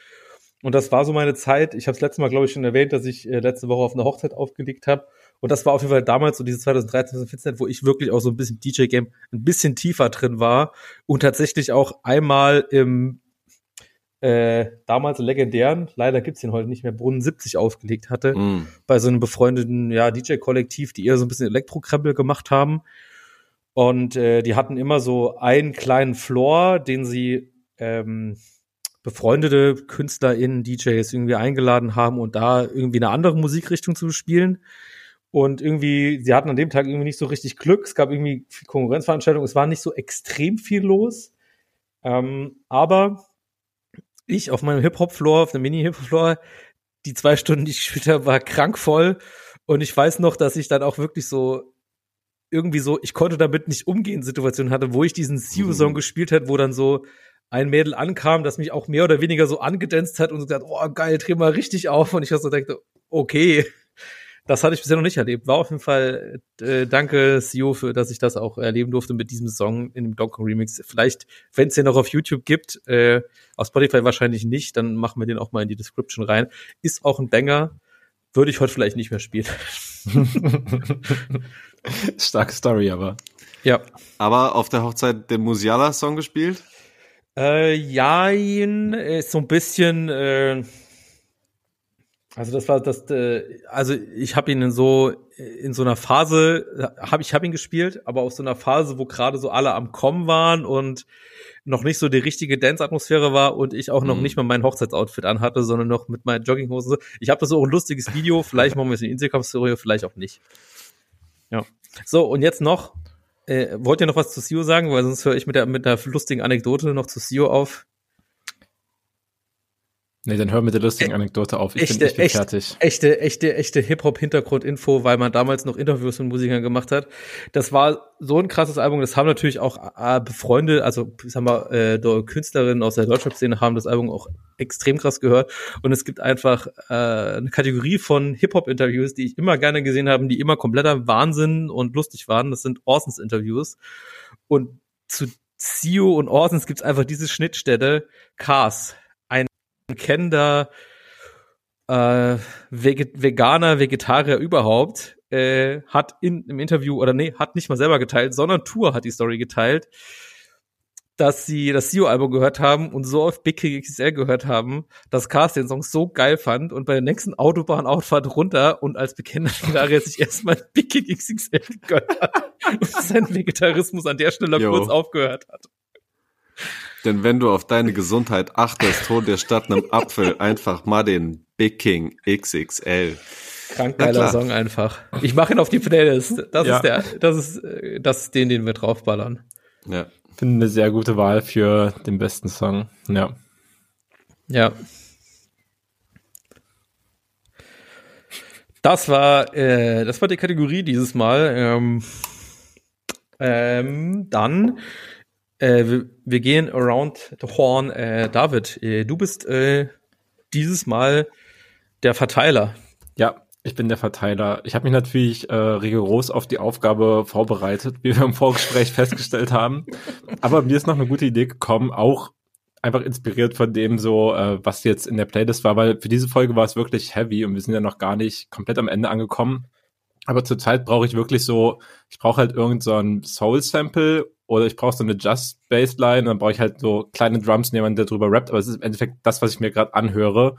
Und das war so meine Zeit. Ich habe es letztes Mal, glaube ich, schon erwähnt, dass ich äh, letzte Woche auf eine Hochzeit aufgelegt habe. Und das war auf jeden Fall damals so diese 2013, 2014, wo ich wirklich auch so ein bisschen DJ-Game ein bisschen tiefer drin war und tatsächlich auch einmal im äh, damals legendären, leider gibt's den heute nicht mehr, Brunnen 70 aufgelegt hatte, Mm. bei so einem befreundeten ja, DJ-Kollektiv, die eher so ein bisschen Elektrokrempel gemacht haben. Und äh, die hatten immer so einen kleinen Floor, den sie ähm, befreundete KünstlerInnen, DJs irgendwie eingeladen haben und da irgendwie eine andere Musikrichtung zu spielen. Und irgendwie, sie hatten an dem Tag irgendwie nicht so richtig Glück. Es gab irgendwie viel Konkurrenzveranstaltungen. Es war nicht so extrem viel los. Ähm, aber ich auf meinem Hip-Hop-Floor, auf einem Mini-Hip-Hop-Floor, die zwei Stunden, die ich gespielt habe, war krankvoll. Und ich weiß noch, dass ich dann auch wirklich so irgendwie so, ich konnte damit nicht umgehen, Situationen hatte, wo ich diesen Siu-Song Mhm. gespielt hat, wo dann so ein Mädel ankam, das mich auch mehr oder weniger so angedänzt hat und so gesagt, oh geil, dreh mal richtig auf. Und ich so dachte, okay, das hatte ich bisher noch nicht erlebt. War auf jeden Fall, äh, danke Sio für, dass ich das auch erleben durfte mit diesem Song in dem Donkey Remix. Vielleicht, wenn es den noch auf YouTube gibt, äh, auf Spotify wahrscheinlich nicht, dann machen wir den auch mal in die Description rein. Ist auch ein Banger, würde ich heute vielleicht nicht mehr spielen. [laughs] Starke Story, aber. Ja. Aber auf der Hochzeit den Musiala-Song gespielt? Äh, jein, ist so ein bisschen, äh, also das war das, äh, also ich habe ihn in so in so einer Phase, habe ich habe ihn gespielt, aber auf so einer Phase, wo gerade so alle am Kommen waren und noch nicht so die richtige Dance-Atmosphäre war und ich auch noch Mhm. nicht mal mein Hochzeitsoutfit anhatte, sondern noch mit meinen Jogginghosen. so. Ich habe da so ein lustiges Video, vielleicht machen wir es in Instagram-Story, vielleicht auch nicht. Ja. So, und jetzt noch, äh, wollt ihr noch was zu Sio sagen? Weil sonst höre ich mit der, mit der lustigen Anekdote noch zu Sio auf. Nee, dann hör mit der lustigen Anekdote auf. Ich Echte, bin, ich bin echt, fertig. echte, echte, echte Hip-Hop-Hintergrundinfo, weil man damals noch Interviews mit Musikern gemacht hat. Das war so ein krasses Album. Das haben natürlich auch äh, Befreunde, also ich sag mal, äh, Künstlerinnen aus der Deutschrap-Szene haben das Album auch extrem krass gehört. Und es gibt einfach äh, eine Kategorie von Hip-Hop-Interviews, die ich immer gerne gesehen habe, die immer kompletter Wahnsinn und lustig waren. Das sind Orsons-Interviews. Und zu Sio und Orsons gibt's einfach diese Schnittstelle Cars. Ein kennender äh, Veganer, Vegetarier überhaupt, äh, hat in, im Interview, oder nee, hat nicht mal selber geteilt, sondern Tour hat die Story geteilt, dass sie das Sio-Album gehört haben und so oft Big King XL gehört haben, dass Cars den Song so geil fand und bei der nächsten Autobahnautfahrt runter und als bekennender [laughs] Vegetarier sich erstmal Big King XXL gegönnt hat und seinen Vegetarismus an der Stelle Jo. kurz aufgehört hat. Denn wenn du auf deine Gesundheit achtest, hol dir statt einem Apfel einfach mal den Big King XXL. Krank Na geiler klar. Song einfach. Ich mache ihn auf die Playlist. Das Ja. ist der, das ist, äh, das ist den, den wir draufballern. Ja. Finde eine sehr gute Wahl für den besten Song. Ja. Ja. Das war, äh, das war die Kategorie dieses Mal. Ähm, ähm, dann, äh, wir, gehen around the horn. Äh, David, äh, du bist äh, dieses Mal der Verteiler. Ja, ich bin der Verteiler. Ich habe mich natürlich äh, rigoros auf die Aufgabe vorbereitet, wie wir im Vorgespräch [laughs] festgestellt haben. Aber mir ist noch eine gute Idee gekommen, auch einfach inspiriert von dem so, was jetzt in der Playlist war, weil für diese Folge war es wirklich heavy und wir sind ja noch gar nicht komplett am Ende angekommen. Aber zurzeit brauche ich wirklich so, ich brauche halt irgend so Soul-Sample oder ich brauche so eine Just-Bassline dann brauche ich halt so kleine Drums, jemand, der drüber rappt, aber es ist im Endeffekt das, was ich mir gerade anhöre.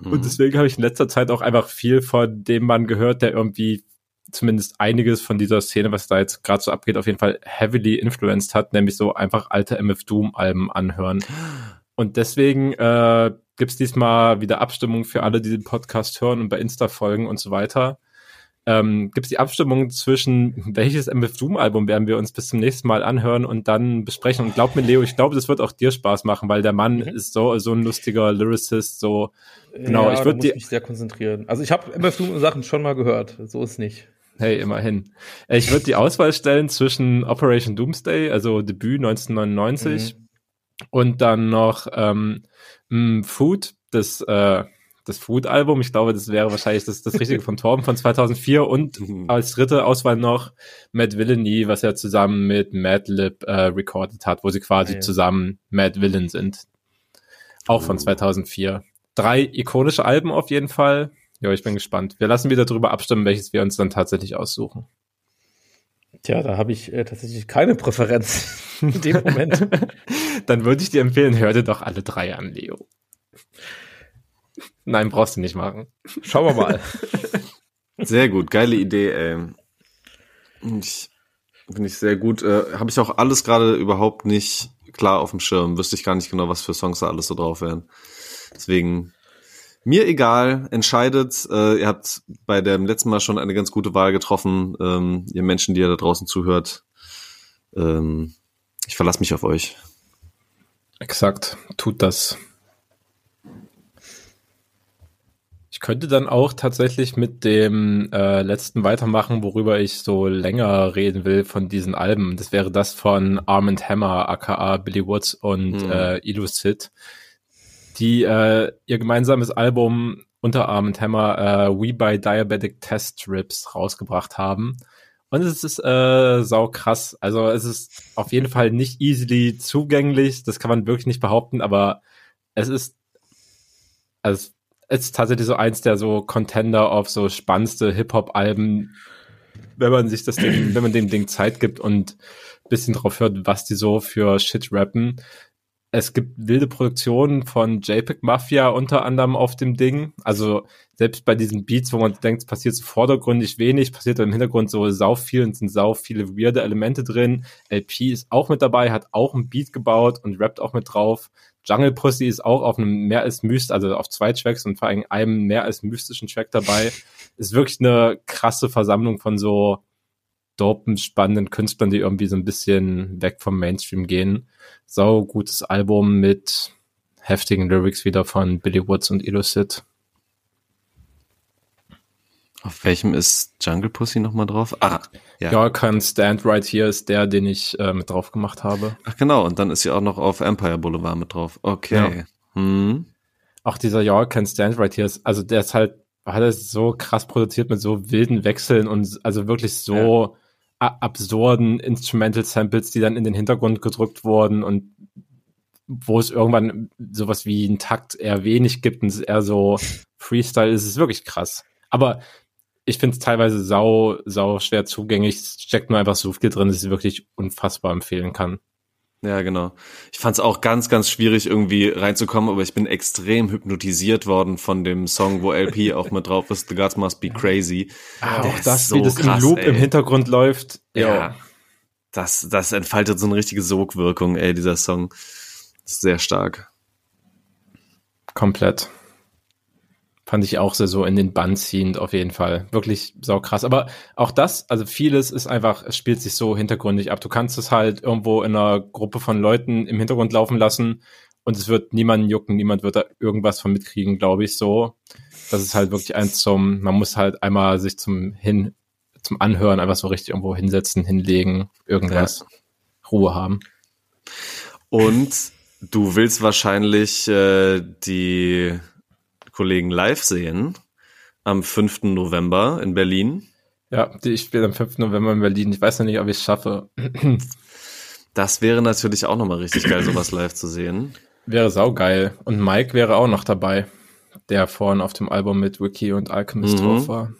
Mhm. Und deswegen habe ich in letzter Zeit auch einfach viel von dem Mann gehört, der irgendwie zumindest einiges von dieser Szene, was da jetzt gerade so abgeht, auf jeden Fall heavily influenced hat, nämlich so einfach alte MF Doom Alben anhören. Und deswegen äh, gibt's diesmal wieder Abstimmung für alle, die den Podcast hören und bei Insta folgen und so weiter. Ähm, gibt's die Abstimmung zwischen welches MF Doom Album werden wir uns bis zum nächsten Mal anhören und dann besprechen. Und glaub mir, Leo, ich glaube, das wird auch dir Spaß machen, weil der Mann mhm. ist so so ein lustiger Lyricist. So genau, ja, ich würde mich sehr konzentrieren. Also ich habe MF Doom Sachen schon mal gehört, so ist nicht. Hey, immerhin. Ich würde die Auswahl stellen zwischen Operation Doomsday, also Debüt 1999, mhm. und dann noch ähm, Food, das, äh, das Food-Album. Ich glaube, das wäre wahrscheinlich das, das Richtige von Torben von 2004. Und mhm. als dritte Auswahl noch Matt Villainy, was er zusammen mit Madlib äh, recorded hat, wo sie quasi ah, ja. zusammen Mad Villain sind. Auch von 2004. Drei ikonische Alben auf jeden Fall. Ja, ich bin gespannt. Wir lassen wieder darüber abstimmen, welches wir uns dann tatsächlich aussuchen. Tja, da habe ich äh, tatsächlich keine Präferenz in dem Moment. [laughs] dann würde ich dir empfehlen, hör dir doch alle drei an, Leo. Nein, brauchst du nicht machen. Schauen wir mal. [laughs] Sehr gut, geile Idee, ey. Ich, Finde ich sehr gut. Äh, habe ich auch alles gerade überhaupt nicht klar auf dem Schirm. Wüsste ich gar nicht genau, was für Songs da alles so drauf wären. Deswegen mir egal, entscheidet. Äh, ihr habt bei dem letzten Mal schon eine ganz gute Wahl getroffen. Ähm, ihr Menschen, die ihr da draußen zuhört. Ähm, ich verlasse mich auf euch. Exakt, tut das. Ich könnte dann auch tatsächlich mit dem äh, letzten weitermachen, worüber ich so länger reden will von diesen Alben. Das wäre das von Arm Hammer, aka Billy Woods und mhm. äh, Illucid die äh, ihr gemeinsames Album unter Arm Hammer äh, We Buy Diabetic Test Strips rausgebracht haben. Und es ist äh, sau krass. Also es ist auf jeden Fall nicht easily zugänglich. Das kann man wirklich nicht behaupten, aber es ist, also ist tatsächlich so eins der so Contender auf so spannendste Hip-Hop-Alben, wenn man sich das Ding, wenn man dem Ding Zeit gibt und bisschen drauf hört, was die so für Shit rappen es gibt wilde Produktionen von JPEG Mafia unter anderem auf dem Ding. Also selbst bei diesen Beats, wo man denkt, es passiert so vordergründig wenig, passiert im Hintergrund so sau viel und sind sau viele weirde Elemente drin. LP ist auch mit dabei, hat auch ein Beat gebaut und rappt auch mit drauf. Jungle Pussy ist auch auf einem mehr als myst, also auf zwei Tracks und vor allem einem mehr als mystischen Track dabei. [laughs] Ist wirklich eine krasse Versammlung von so dopen, spannenden Künstlern, die irgendwie so ein bisschen weg vom Mainstream gehen. Sau gutes Album mit heftigen Lyrics wieder von Billy Woods und Illucid. Auf welchem ist Jungle Pussy nochmal drauf? Ah, ja. Ja, kann Stand Right Here ist der, den ich äh, mit drauf gemacht habe. Ach genau, und dann ist sie auch noch auf Empire Boulevard mit drauf. Okay. Ja. Hm. Auch dieser Ja, Can Stand Right Here ist, also der ist halt, hat es so krass produziert mit so wilden Wechseln und also wirklich so absurden Instrumental Samples, die dann in den Hintergrund gedrückt wurden und wo es irgendwann sowas wie einen Takt eher wenig gibt und es eher so Freestyle ist, ist wirklich krass. Aber ich finde es teilweise sau, sau schwer zugänglich. Es steckt nur einfach so viel drin, dass ich wirklich unfassbar empfehlen kann. Ja, genau. Ich fand es auch ganz, ganz schwierig, irgendwie reinzukommen, aber ich bin extrem hypnotisiert worden von dem Song, wo LP [laughs] auch mit drauf ist, The Gods Must Be Crazy. Ah, auch das, so wie das krass, im Loop ey. im Hintergrund läuft. Ja. ja. Das, das entfaltet so eine richtige Sogwirkung, ey, dieser Song. Sehr stark. Komplett fand ich auch sehr so in den Bann ziehend auf jeden Fall. Wirklich saukrass. Aber auch das, also vieles ist einfach, es spielt sich so hintergründig ab. Du kannst es halt irgendwo in einer Gruppe von Leuten im Hintergrund laufen lassen und es wird niemanden jucken, niemand wird da irgendwas von mitkriegen, glaube ich so. Das ist halt wirklich eins zum, man muss halt einmal sich zum hin, zum Anhören einfach so richtig irgendwo hinsetzen, hinlegen, irgendwas, ja. Ruhe haben. Und du willst wahrscheinlich äh, die Kollegen live sehen am 5. November in Berlin. Ja, ich spiele am 5. November in Berlin. Ich weiß noch nicht, ob ich es schaffe. Das wäre natürlich auch nochmal richtig geil, sowas live zu sehen. Wäre saugeil. Und Mike wäre auch noch dabei, der vorhin auf dem Album mit Wiki und Alchemist mhm. drauf war.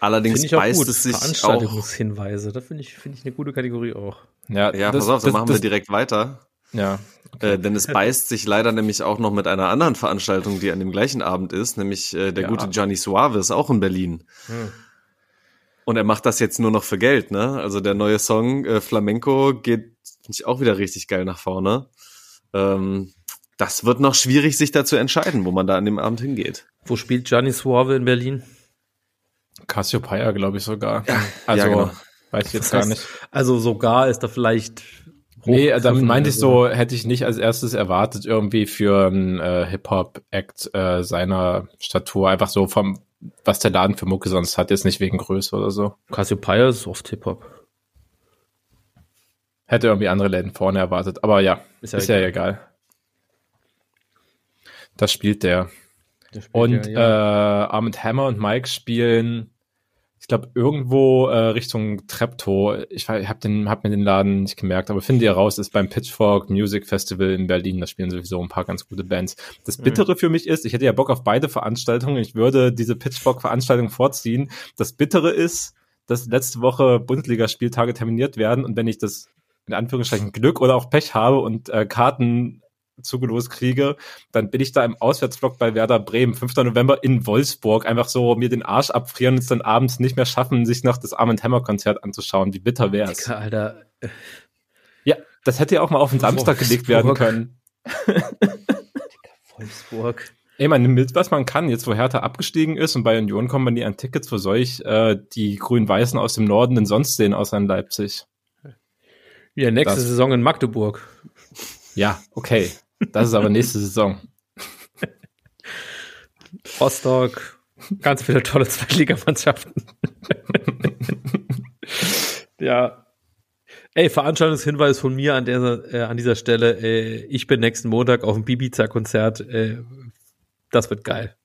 Allerdings ich beißt gut. es sich Veranstaltungshinweise, da finde ich, finde ich eine gute Kategorie auch. Ja, ja das, pass auf, dann machen das, wir direkt weiter. Ja. Okay. Äh, denn es beißt sich leider nämlich auch noch mit einer anderen Veranstaltung, die an dem gleichen Abend ist, nämlich äh, der ja. gute Johnny Suave ist auch in Berlin. Hm. Und er macht das jetzt nur noch für Geld, ne? Also der neue Song äh, Flamenco geht, finde ich, auch wieder richtig geil nach vorne. Ähm, das wird noch schwierig, sich da zu entscheiden, wo man da an dem Abend hingeht. Wo spielt Gianni Suave in Berlin? Cassiopeia, glaube ich sogar. Ja, also ja, genau. weiß ich jetzt Das gar nicht. Also sogar ist da vielleicht. Nee, damit meinte ich oder so, hätte ich nicht als erstes erwartet, irgendwie für einen äh, Hip-Hop-Act äh, seiner Statur. Einfach so vom, was der Laden für Mucke sonst hat, jetzt nicht wegen Größe oder so. Cassiopeia ist oft Hip-Hop. Hätte irgendwie andere Läden vorne erwartet. Aber ja, Ist ist ja ja, egal. Das spielt der. Der spielt Und ja, ja. äh, Armand Hammer und Mike spielen, ich glaube, irgendwo äh, Richtung Treptow. Ich habe den, hab mir den Laden nicht gemerkt, aber finde ihr raus, ist beim Pitchfork Music Festival in Berlin. Da spielen sowieso ein paar ganz gute Bands. Das Bittere für mich ist, ich hätte ja Bock auf beide Veranstaltungen. Ich würde diese Pitchfork-Veranstaltung vorziehen. Das Bittere ist, dass letzte Woche Bundesligaspieltage terminiert werden und wenn ich das in Anführungsstrichen Glück oder auch Pech habe und äh, Karten zugelost kriege, dann bin ich da im Auswärtsblock bei Werder Bremen, 5. November in Wolfsburg, einfach so mir den Arsch abfrieren und es dann abends nicht mehr schaffen, sich noch das Arm Hammer Konzert anzuschauen. Wie bitter wär's. Dicker, Alter. Ja, das hätte ja auch mal auf den Samstag gelegt werden können. Wolfsburg. Ey, man nimmt, was man kann. Jetzt, wo Hertha abgestiegen ist und bei Union kommen man nie an Tickets, wo soll ich äh, die Grün-Weißen aus dem Norden denn sonst sehen, außer in Leipzig? Ja, nächste Das- Saison in Magdeburg. Ja, okay. Das ist aber nächste Saison. [laughs] Rostock. Ganz viele tolle Zweitligamannschaften. [laughs] ja. Ey, Veranstaltungshinweis von mir an, der, äh, an dieser Stelle. Äh, ich bin nächsten Montag auf dem Bibiza-Konzert. Äh, das wird geil.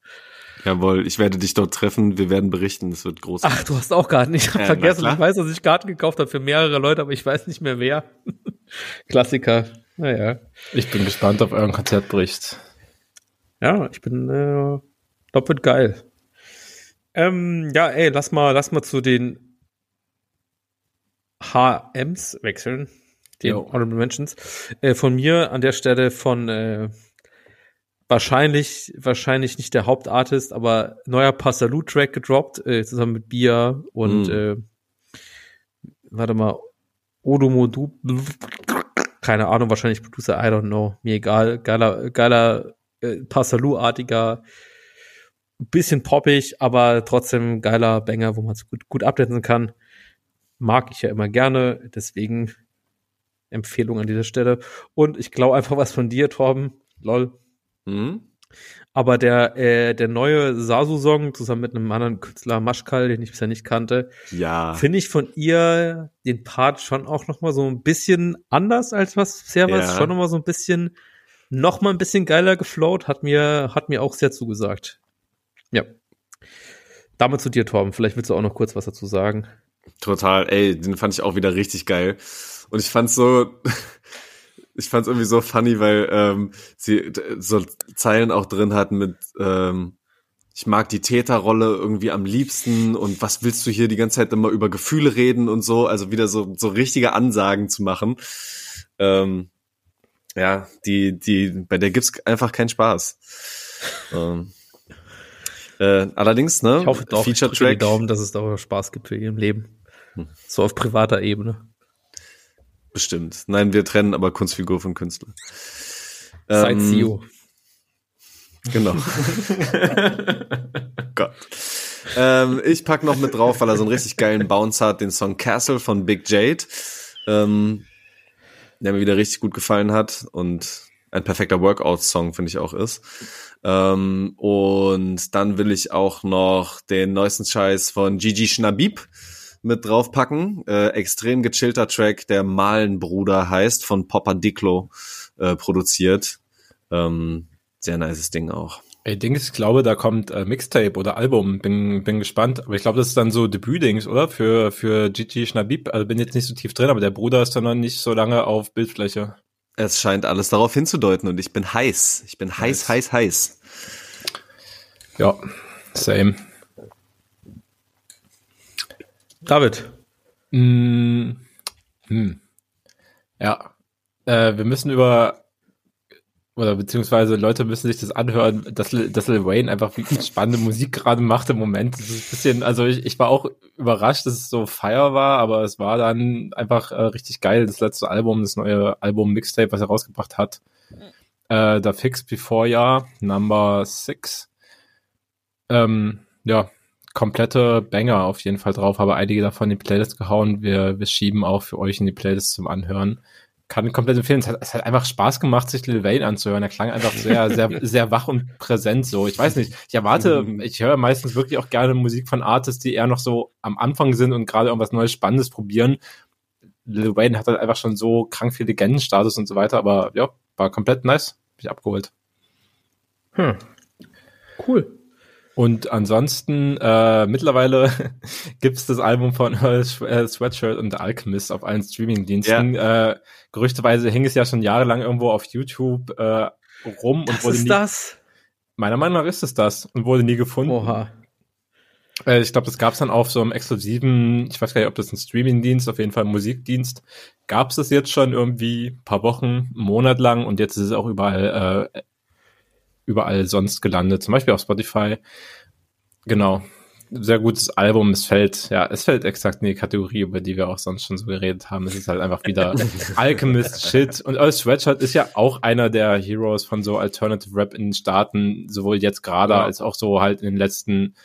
Jawohl, ich werde dich dort treffen, wir werden berichten, es wird groß. Ach, du hast auch Karten. Ich habe na vergessen. Ich weiß, dass ich Karten gekauft habe für mehrere Leute, aber ich weiß nicht mehr wer. [laughs] Klassiker. Naja. Ich bin gespannt auf euren Konzertbericht. Ja, ich bin, äh, wird geil. Ähm, ja, ey, lass mal, lass mal zu den HMs wechseln. Den Jo. Honorable Mentions. Äh, von mir an der Stelle von äh, wahrscheinlich, wahrscheinlich nicht der Hauptartist, aber neuer Passalou-Track gedroppt, äh, zusammen mit Bia und Mm. äh, warte mal, Odomodu, keine Ahnung, wahrscheinlich Producer, I don't know, mir egal, geiler, geiler äh, Passalou-artiger, bisschen poppig, aber trotzdem geiler Banger, wo man es gut, gut abdaten kann. Mag ich ja immer gerne, deswegen Empfehlung an dieser Stelle. Und ich glaube einfach was von dir, Torben. Lol. Hm? Aber der, äh, der neue Sasu-Song zusammen mit einem anderen Künstler, Maschkal, den ich bisher nicht kannte, Ja. finde ich von ihr den Part schon auch noch mal so ein bisschen anders als was bisher war. Ja. Schon noch mal so ein bisschen, noch mal ein bisschen geiler geflowt. Hat mir, hat mir auch sehr zugesagt. Ja. Damit zu dir, Torben. Vielleicht willst du auch noch kurz was dazu sagen. Total, ey, den fand ich auch wieder richtig geil. Und ich fand's so, [laughs] ich fand's irgendwie so funny, weil ähm, sie so Zeilen auch drin hatten mit, ähm, ich mag die Täterrolle irgendwie am liebsten und was willst du hier die ganze Zeit immer über Gefühle reden und so, also wieder so, so richtige Ansagen zu machen. Ähm, ja, die, die, bei der gibt's einfach keinen Spaß. ähm, äh, allerdings, ne? Ich hoffe doch, ich drücke die. Daumen, dass es da auch Spaß gibt für ihr im Leben. So auf privater Ebene. Bestimmt. Nein, wir trennen aber Kunstfigur von Künstler. Seit Ähm, CEO. Genau. [laughs] Gott. Ähm, ich pack noch mit drauf, weil er so einen richtig geilen Bounce hat, den Song Castle von Big Jade, ähm, der mir wieder richtig gut gefallen hat und ein perfekter Workout-Song, finde ich auch ist. Ähm, und dann will ich auch noch den neuesten Scheiß von Gigi Schnabib mit draufpacken. Äh, extrem gechillter Track, der Malenbruder heißt, von Popper Diclo äh, produziert. Ähm, sehr nices Ding auch. Ey, Dings, ich glaube, da kommt äh, Mixtape oder Album. Bin, bin gespannt. Aber ich glaube, das ist dann so Debüt-Dings, oder? Für, für Gigi Schnabib. Also bin jetzt nicht so tief drin, aber der Bruder ist dann noch nicht so lange auf Bildfläche. Es scheint alles darauf hinzudeuten und ich bin heiß. Ich bin heiß, heiß, heiß. Ja, same. David. Mm, hm. Ja. Äh, wir müssen über oder beziehungsweise Leute müssen sich das anhören, dass, Lil- dass Lil Wayne einfach wirklich [laughs] spannende Musik gerade macht im Moment. Das ist ein bisschen, also ich, ich war auch überrascht, dass es so fire war, aber es war dann einfach äh, richtig geil, das letzte Album, das neue Album Mixtape, was er rausgebracht hat. Äh, The Fix Before Ja, Number 6. Ähm, ja, komplette Banger auf jeden Fall drauf, habe einige davon in die Playlist gehauen. Wir, wir schieben auch für euch in die Playlist zum Anhören. Kann komplett empfehlen. Es hat, es hat einfach Spaß gemacht, sich Lil Wayne anzuhören. Er klang einfach sehr, [laughs] sehr, sehr wach und präsent so. Ich weiß nicht. Ich erwarte, ich höre meistens wirklich auch gerne Musik von Artists, die eher noch so am Anfang sind und gerade irgendwas Neues Spannendes probieren. Lil Wayne hat halt einfach schon so krank viel Legendenstatus und so weiter, aber ja, war komplett nice. Mich abgeholt. Hm. Cool. Und ansonsten, äh, mittlerweile [laughs] gibt's das Album von Earl äh, Sweatshirt und The Alchemist auf allen Streamingdiensten. Ja. Äh, gerüchteweise hing es ja schon jahrelang irgendwo auf YouTube äh, rum das und wurde ist nie, das? meiner Meinung nach ist es das und wurde nie gefunden. Oha. Äh, ich glaube, das gab's dann auf so einem exklusiven, ich weiß gar nicht, ob das ein Streamingdienst, auf jeden Fall ein Musikdienst, gab's das jetzt schon irgendwie paar Wochen, einen Monat lang und jetzt ist es auch überall äh, überall sonst gelandet, zum Beispiel auf Spotify. Genau. Sehr gutes Album. Es fällt, ja, es fällt exakt in die Kategorie, über die wir auch sonst schon so geredet haben. Es ist halt einfach wieder [laughs] Alchemist Shit. Und Earl Sweatshirt ist ja auch einer der Heroes von so Alternative Rap in den Staaten, sowohl jetzt gerade ja. als auch so halt in den letzten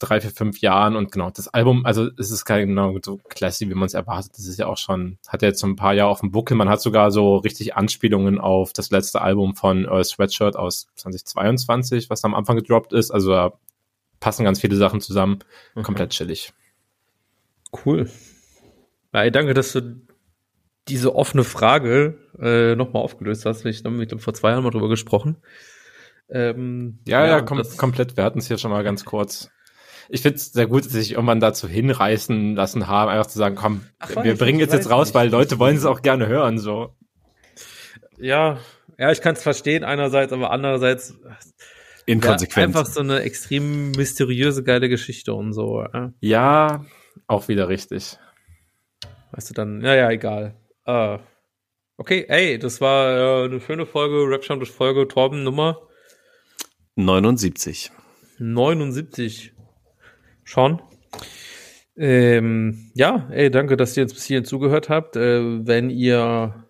drei, vier, fünf Jahren und genau, das Album, also es ist kein genau so classy, wie man es erwartet. Das ist ja auch schon, hat ja jetzt so ein paar Jahre auf dem Buckel. Man hat sogar so richtig Anspielungen auf das letzte Album von Earl Sweatshirt aus 2022, was am Anfang gedroppt ist. Also da passen ganz viele Sachen zusammen. Mhm. Komplett chillig. Cool. Ja, danke, dass du diese offene Frage äh, nochmal aufgelöst hast. Ich habe mit vor zwei Jahren mal drüber gesprochen. Ähm, ja, ja, ja kom komplett. Wir hatten es hier schon mal ganz kurz ich finde es sehr gut, dass sie sich irgendwann dazu hinreißen lassen haben, einfach zu sagen, komm, Ach, wir bringen es jetzt raus, nicht. weil Leute wollen es auch gerne hören, so. Ja, ja, ich kann es verstehen einerseits, aber andererseits inkonsequent. Einfach so eine extrem mysteriöse, geile Geschichte und so. Ja, ja auch wieder richtig. Weißt du dann, ja, ja, egal. Uh, okay, ey, das war äh, eine schöne Folge, Rap Folge, Torben Nummer 79. 79. Schon. Ähm, ja, ey, danke, dass ihr uns bis hierhin zugehört habt. Äh, wenn ihr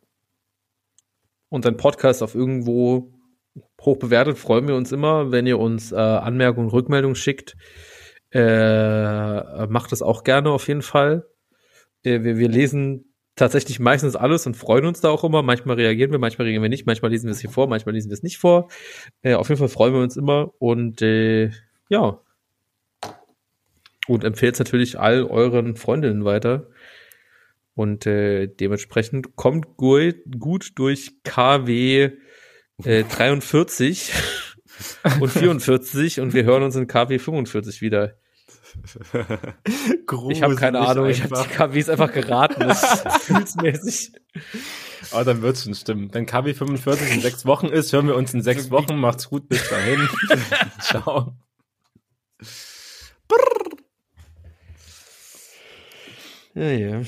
unseren Podcast auf irgendwo hoch bewertet, freuen wir uns immer. Wenn ihr uns äh, Anmerkungen Rückmeldungen schickt, äh, macht das auch gerne auf jeden Fall. Äh, wir, wir lesen tatsächlich meistens alles und freuen uns da auch immer. Manchmal reagieren wir, manchmal reagieren wir nicht, manchmal lesen wir es hier vor, manchmal lesen wir es nicht vor. Äh, auf jeden Fall freuen wir uns immer und äh, ja, und empfehlt es natürlich all euren Freundinnen weiter. Und äh, dementsprechend kommt gut, gut durch KW äh, [laughs] 43 und 44 und wir hören uns in KW 45 wieder. ich habe keine Ahnung, einfach. ich habe die KWs einfach geraten, das [laughs] ist gefühlsmäßig. Aber dann wird's schon stimmen. Wenn KW 45 in sechs Wochen ist, hören wir uns in sechs Wochen. Macht's gut, bis dahin. [laughs] Ciao. Brrr. Ja, ja.